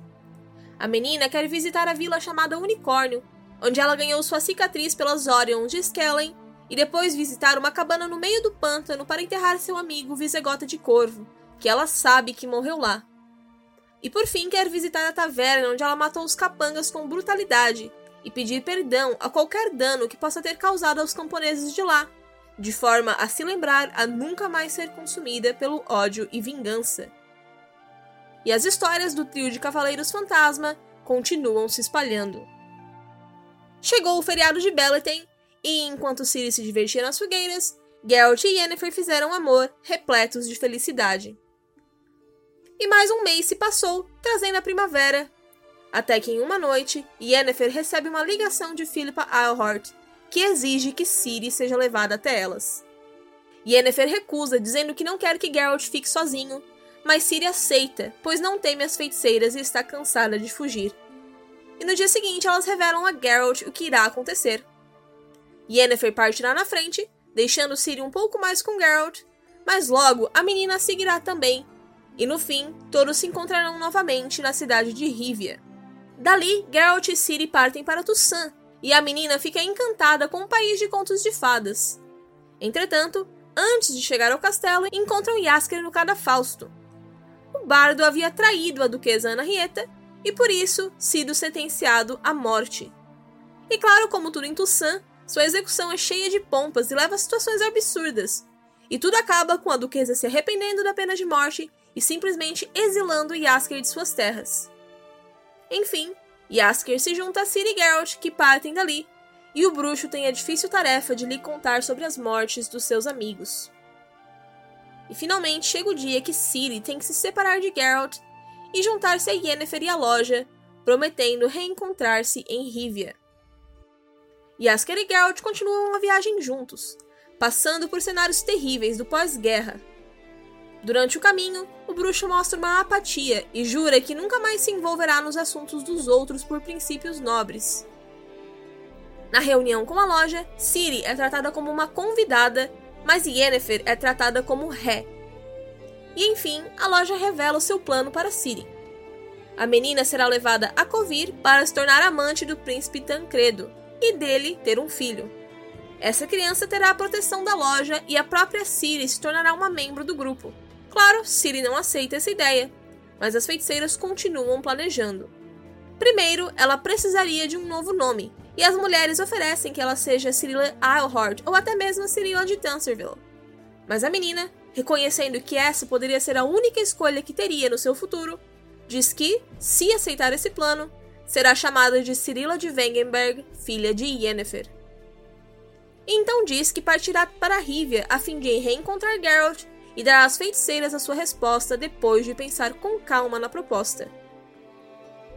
A menina quer visitar a vila chamada Unicórnio, onde ela ganhou sua cicatriz pelas Orions de Skellen, e depois visitar uma cabana no meio do pântano para enterrar seu amigo Visegota de Corvo, que ela sabe que morreu lá. E por fim quer visitar a taverna onde ela matou os capangas com brutalidade e pedir perdão a qualquer dano que possa ter causado aos camponeses de lá, de forma a se lembrar a nunca mais ser consumida pelo ódio e vingança. E as histórias do trio de Cavaleiros Fantasma continuam se espalhando. Chegou o feriado de Beleten, e enquanto Ciri se divertia nas fogueiras, Geralt e Yennefer fizeram amor, repletos de felicidade. E mais um mês se passou, trazendo a primavera. Até que em uma noite, Yennefer recebe uma ligação de Philippa Eilhart, que exige que Ciri seja levada até elas. Yennefer recusa, dizendo que não quer que Geralt fique sozinho, mas Ciri aceita, pois não teme as feiticeiras e está cansada de fugir. E no dia seguinte elas revelam a Geralt o que irá acontecer. Yennefer partirá na frente, deixando Ciri um pouco mais com Geralt, mas logo a menina seguirá também, e no fim todos se encontrarão novamente na cidade de Rivia. Dali, Geralt e Ciri partem para Tussan, e a menina fica encantada com um país de contos de fadas. Entretanto, antes de chegar ao castelo, encontram Yasker no cadafausto, o bardo havia traído a duquesa Ana Rieta e por isso sido sentenciado à morte. E claro, como tudo em Toussaint, sua execução é cheia de pompas e leva a situações absurdas. E tudo acaba com a duquesa se arrependendo da pena de morte e simplesmente exilando Yasker de suas terras. Enfim, Yasker se junta a Ciri e Geralt, que partem dali, e o bruxo tem a difícil tarefa de lhe contar sobre as mortes dos seus amigos. E finalmente chega o dia que Ciri tem que se separar de Geralt e juntar-se a Yennefer e a loja, prometendo reencontrar-se em Rivia. Yasker e Geralt continuam a viagem juntos, passando por cenários terríveis do pós-guerra. Durante o caminho, bruxo mostra uma apatia e jura que nunca mais se envolverá nos assuntos dos outros por princípios nobres. Na reunião com a loja, Ciri é tratada como uma convidada mas Yennefer é tratada como ré. E enfim, a loja revela o seu plano para Ciri. A menina será levada a Covir para se tornar amante do príncipe Tancredo e dele ter um filho. Essa criança terá a proteção da loja e a própria Ciri se tornará uma membro do grupo. Claro, Ciri não aceita essa ideia, mas as feiticeiras continuam planejando. Primeiro, ela precisaria de um novo nome, e as mulheres oferecem que ela seja Cyrilla Eilhart ou até mesmo Cyrilla de Tanserville. Mas a menina, reconhecendo que essa poderia ser a única escolha que teria no seu futuro, diz que, se aceitar esse plano, será chamada de Cyrilla de Wengenberg, filha de Yennefer. Então diz que partirá para Rivia a fim de reencontrar Geralt e dará às feiticeiras a sua resposta depois de pensar com calma na proposta.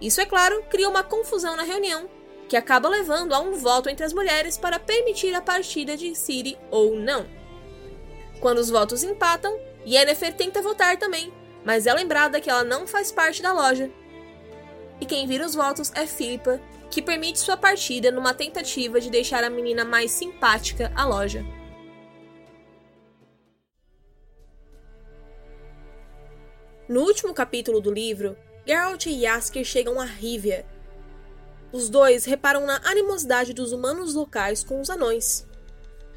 Isso, é claro, cria uma confusão na reunião que acaba levando a um voto entre as mulheres para permitir a partida de Ciri ou não. Quando os votos empatam, Yennefer tenta votar também, mas é lembrada que ela não faz parte da loja. E quem vira os votos é Philippa, que permite sua partida numa tentativa de deixar a menina mais simpática à loja. No último capítulo do livro, Geralt e Jaskier chegam a Rivia, os dois reparam na animosidade dos humanos locais com os anões.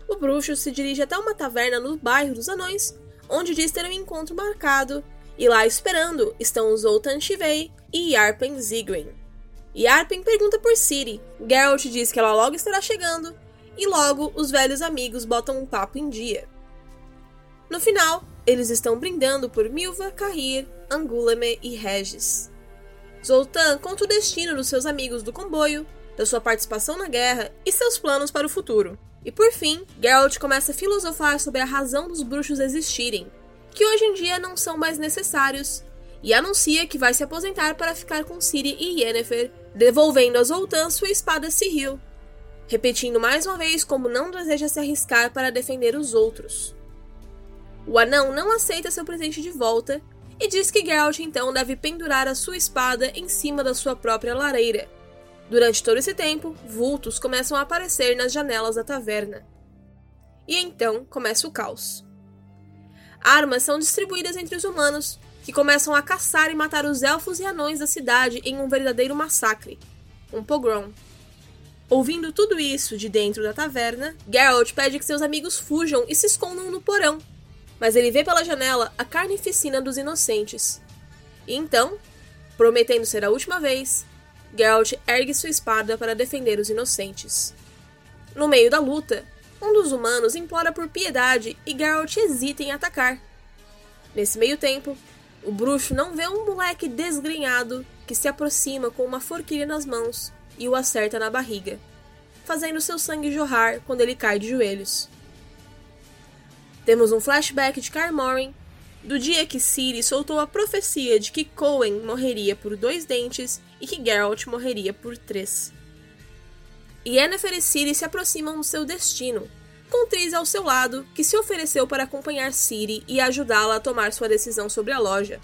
O bruxo se dirige até uma taverna no bairro dos anões, onde diz ter um encontro marcado, e lá esperando estão Zoltan Chivei e Yarpen Zigrin. Yarpen pergunta por Ciri, Geralt diz que ela logo estará chegando, e logo os velhos amigos botam um papo em dia. No final, eles estão brindando por Milva, Carrir, Angulame e Regis. Zoltan conta o destino dos seus amigos do comboio, da sua participação na guerra e seus planos para o futuro. E por fim, Geralt começa a filosofar sobre a razão dos bruxos existirem, que hoje em dia não são mais necessários, e anuncia que vai se aposentar para ficar com Ciri e Yennefer, devolvendo a Zoltan sua espada Sihil, repetindo mais uma vez como não deseja se arriscar para defender os outros. O anão não aceita seu presente de volta e diz que Geralt então deve pendurar a sua espada em cima da sua própria lareira. Durante todo esse tempo, vultos começam a aparecer nas janelas da taverna. E então começa o caos. Armas são distribuídas entre os humanos, que começam a caçar e matar os elfos e anões da cidade em um verdadeiro massacre um pogrom. Ouvindo tudo isso de dentro da taverna, Geralt pede que seus amigos fujam e se escondam no porão, mas ele vê pela janela a carnificina dos inocentes. E então, prometendo ser a última vez, Geralt ergue sua espada para defender os inocentes. No meio da luta, um dos humanos implora por piedade e Geralt hesita em atacar. Nesse meio tempo, o bruxo não vê um moleque desgrenhado que se aproxima com uma forquilha nas mãos e o acerta na barriga, fazendo seu sangue jorrar quando ele cai de joelhos. Temos um flashback de Carmorin do dia que Ciri soltou a profecia de que Cohen morreria por dois dentes e que Geralt morreria por três. Yennefer e Ciri se aproximam do seu destino, com Triss ao seu lado, que se ofereceu para acompanhar Ciri e ajudá-la a tomar sua decisão sobre a loja.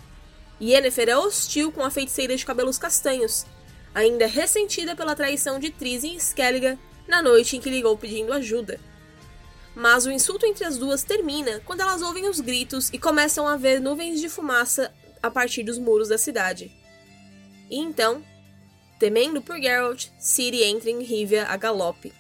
Yennefer é hostil com a feiticeira de cabelos castanhos, ainda ressentida pela traição de Triss em Skellige na noite em que ligou pedindo ajuda. Mas o insulto entre as duas termina quando elas ouvem os gritos e começam a ver nuvens de fumaça a partir dos muros da cidade. E então, temendo por Geralt, Ciri entra em Rivia a galope.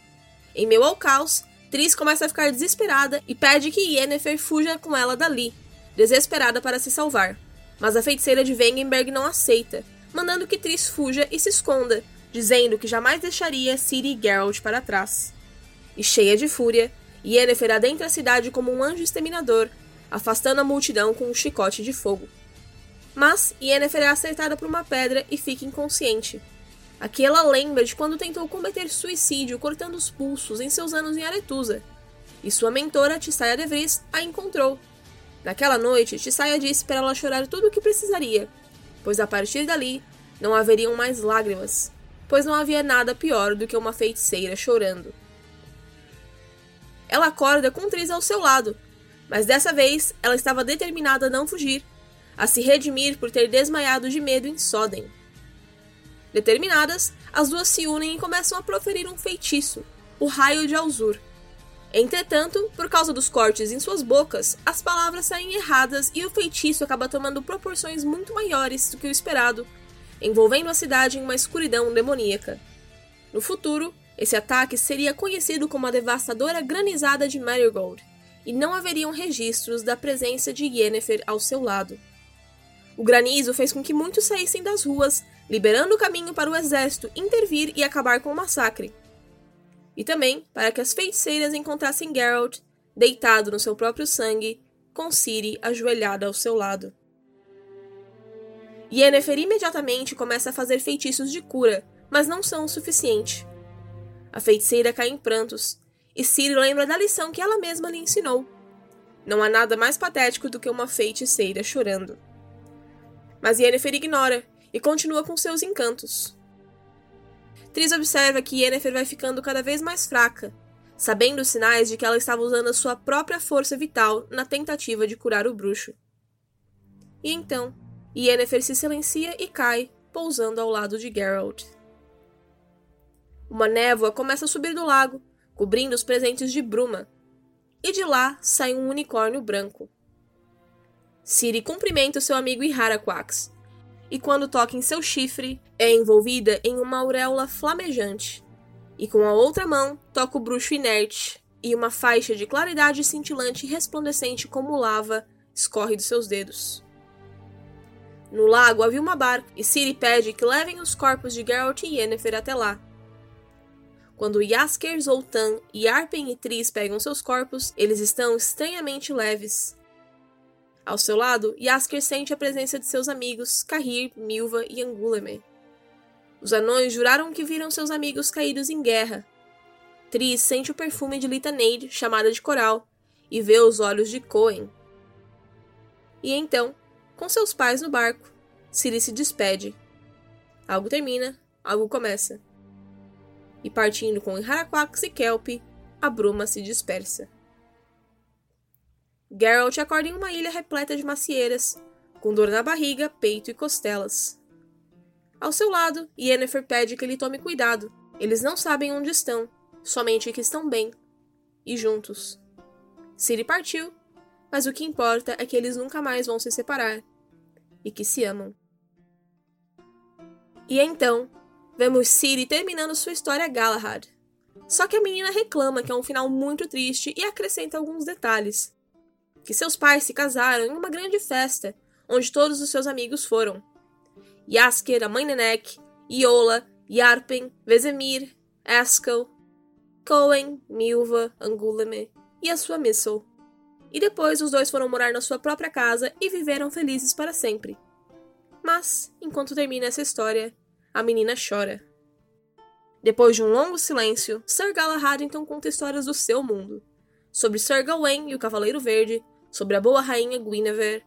Em meio ao caos, Triss começa a ficar desesperada e pede que Yennefer fuja com ela dali, desesperada para se salvar. Mas a feiticeira de Wengenberg não aceita, mandando que Triss fuja e se esconda, dizendo que jamais deixaria Ciri e Geralt para trás. E cheia de fúria, Yennefer adentra a cidade como um anjo exterminador, afastando a multidão com um chicote de fogo. Mas Yennefer é acertada por uma pedra e fica inconsciente, Aqui ela lembra de quando tentou cometer suicídio cortando os pulsos em seus anos em Aretusa. E sua mentora, Tissaia de Vries, a encontrou. Naquela noite, Tissaia disse para ela chorar tudo o que precisaria, pois a partir dali não haveriam mais lágrimas, pois não havia nada pior do que uma feiticeira chorando. Ela acorda com Tris ao seu lado, mas dessa vez ela estava determinada a não fugir, a se redimir por ter desmaiado de medo em Soden. Determinadas, as duas se unem e começam a proferir um feitiço, o Raio de Alzur. Entretanto, por causa dos cortes em suas bocas, as palavras saem erradas e o feitiço acaba tomando proporções muito maiores do que o esperado, envolvendo a cidade em uma escuridão demoníaca. No futuro, esse ataque seria conhecido como a devastadora granizada de Marigold, e não haveriam registros da presença de Yennefer ao seu lado. O granizo fez com que muitos saíssem das ruas liberando o caminho para o exército intervir e acabar com o massacre. E também para que as feiticeiras encontrassem Geralt deitado no seu próprio sangue, com Ciri ajoelhada ao seu lado. Yennefer imediatamente começa a fazer feitiços de cura, mas não são o suficiente. A feiticeira cai em prantos, e Ciri lembra da lição que ela mesma lhe ensinou. Não há nada mais patético do que uma feiticeira chorando. Mas Yennefer ignora e continua com seus encantos. Tris observa que Yennefer vai ficando cada vez mais fraca, sabendo os sinais de que ela estava usando a sua própria força vital na tentativa de curar o bruxo. E então, Yennefer se silencia e cai, pousando ao lado de Geralt. Uma névoa começa a subir do lago, cobrindo os presentes de Bruma, e de lá sai um unicórnio branco. Ciri cumprimenta seu amigo Iharaquax, e quando toca em seu chifre, é envolvida em uma auréola flamejante. E com a outra mão, toca o bruxo inerte, e uma faixa de claridade cintilante e resplandecente como lava escorre dos seus dedos. No lago havia uma barca, e Ciri pede que levem os corpos de Geralt e Yennefer até lá. Quando Yasker, Zoltan e Arpen e Tris pegam seus corpos, eles estão estranhamente leves, ao seu lado, Yasker sente a presença de seus amigos Kahir, Milva e Anguleme. Os anões juraram que viram seus amigos caídos em guerra. Tris sente o perfume de Litaneide, chamada de Coral, e vê os olhos de Cohen. E então, com seus pais no barco, Ciri se despede. Algo termina algo começa. E partindo com Iharaquax e Kelp, a bruma se dispersa. Geralt acorda em uma ilha repleta de macieiras, com dor na barriga, peito e costelas. Ao seu lado, Yennefer pede que ele tome cuidado. Eles não sabem onde estão, somente que estão bem e juntos. Ciri partiu, mas o que importa é que eles nunca mais vão se separar e que se amam. E então, vemos Ciri terminando sua história Galahad. Só que a menina reclama que é um final muito triste e acrescenta alguns detalhes. Que seus pais se casaram em uma grande festa, onde todos os seus amigos foram. Yasker, a mãe Nenek, Iola, Yarpen, Vesemir, Eskel, Cohen, Milva, Anguleme e a sua Missile. E depois os dois foram morar na sua própria casa e viveram felizes para sempre. Mas, enquanto termina essa história, a menina chora. Depois de um longo silêncio, Sir Galahad então conta histórias do seu mundo. Sobre Sir Gawain e o Cavaleiro Verde, sobre a boa rainha Guinevere,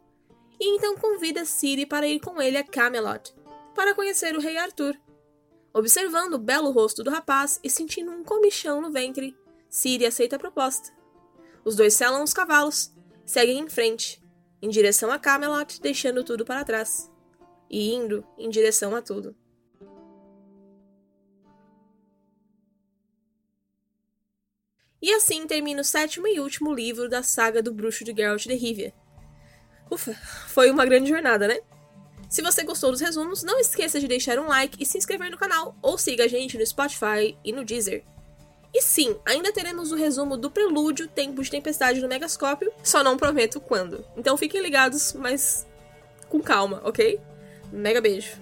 e então convida Ciri para ir com ele a Camelot, para conhecer o rei Arthur. Observando o belo rosto do rapaz e sentindo um comichão no ventre, Ciri aceita a proposta. Os dois selam os cavalos, seguem em frente, em direção a Camelot, deixando tudo para trás, e indo em direção a tudo. E assim termina o sétimo e último livro da saga do Bruxo de Geralt de Rivia. Ufa, foi uma grande jornada, né? Se você gostou dos resumos, não esqueça de deixar um like e se inscrever no canal, ou siga a gente no Spotify e no Deezer. E sim, ainda teremos o resumo do Prelúdio Tempo de Tempestade no Megascópio, só não prometo quando. Então fiquem ligados, mas com calma, ok? Mega beijo.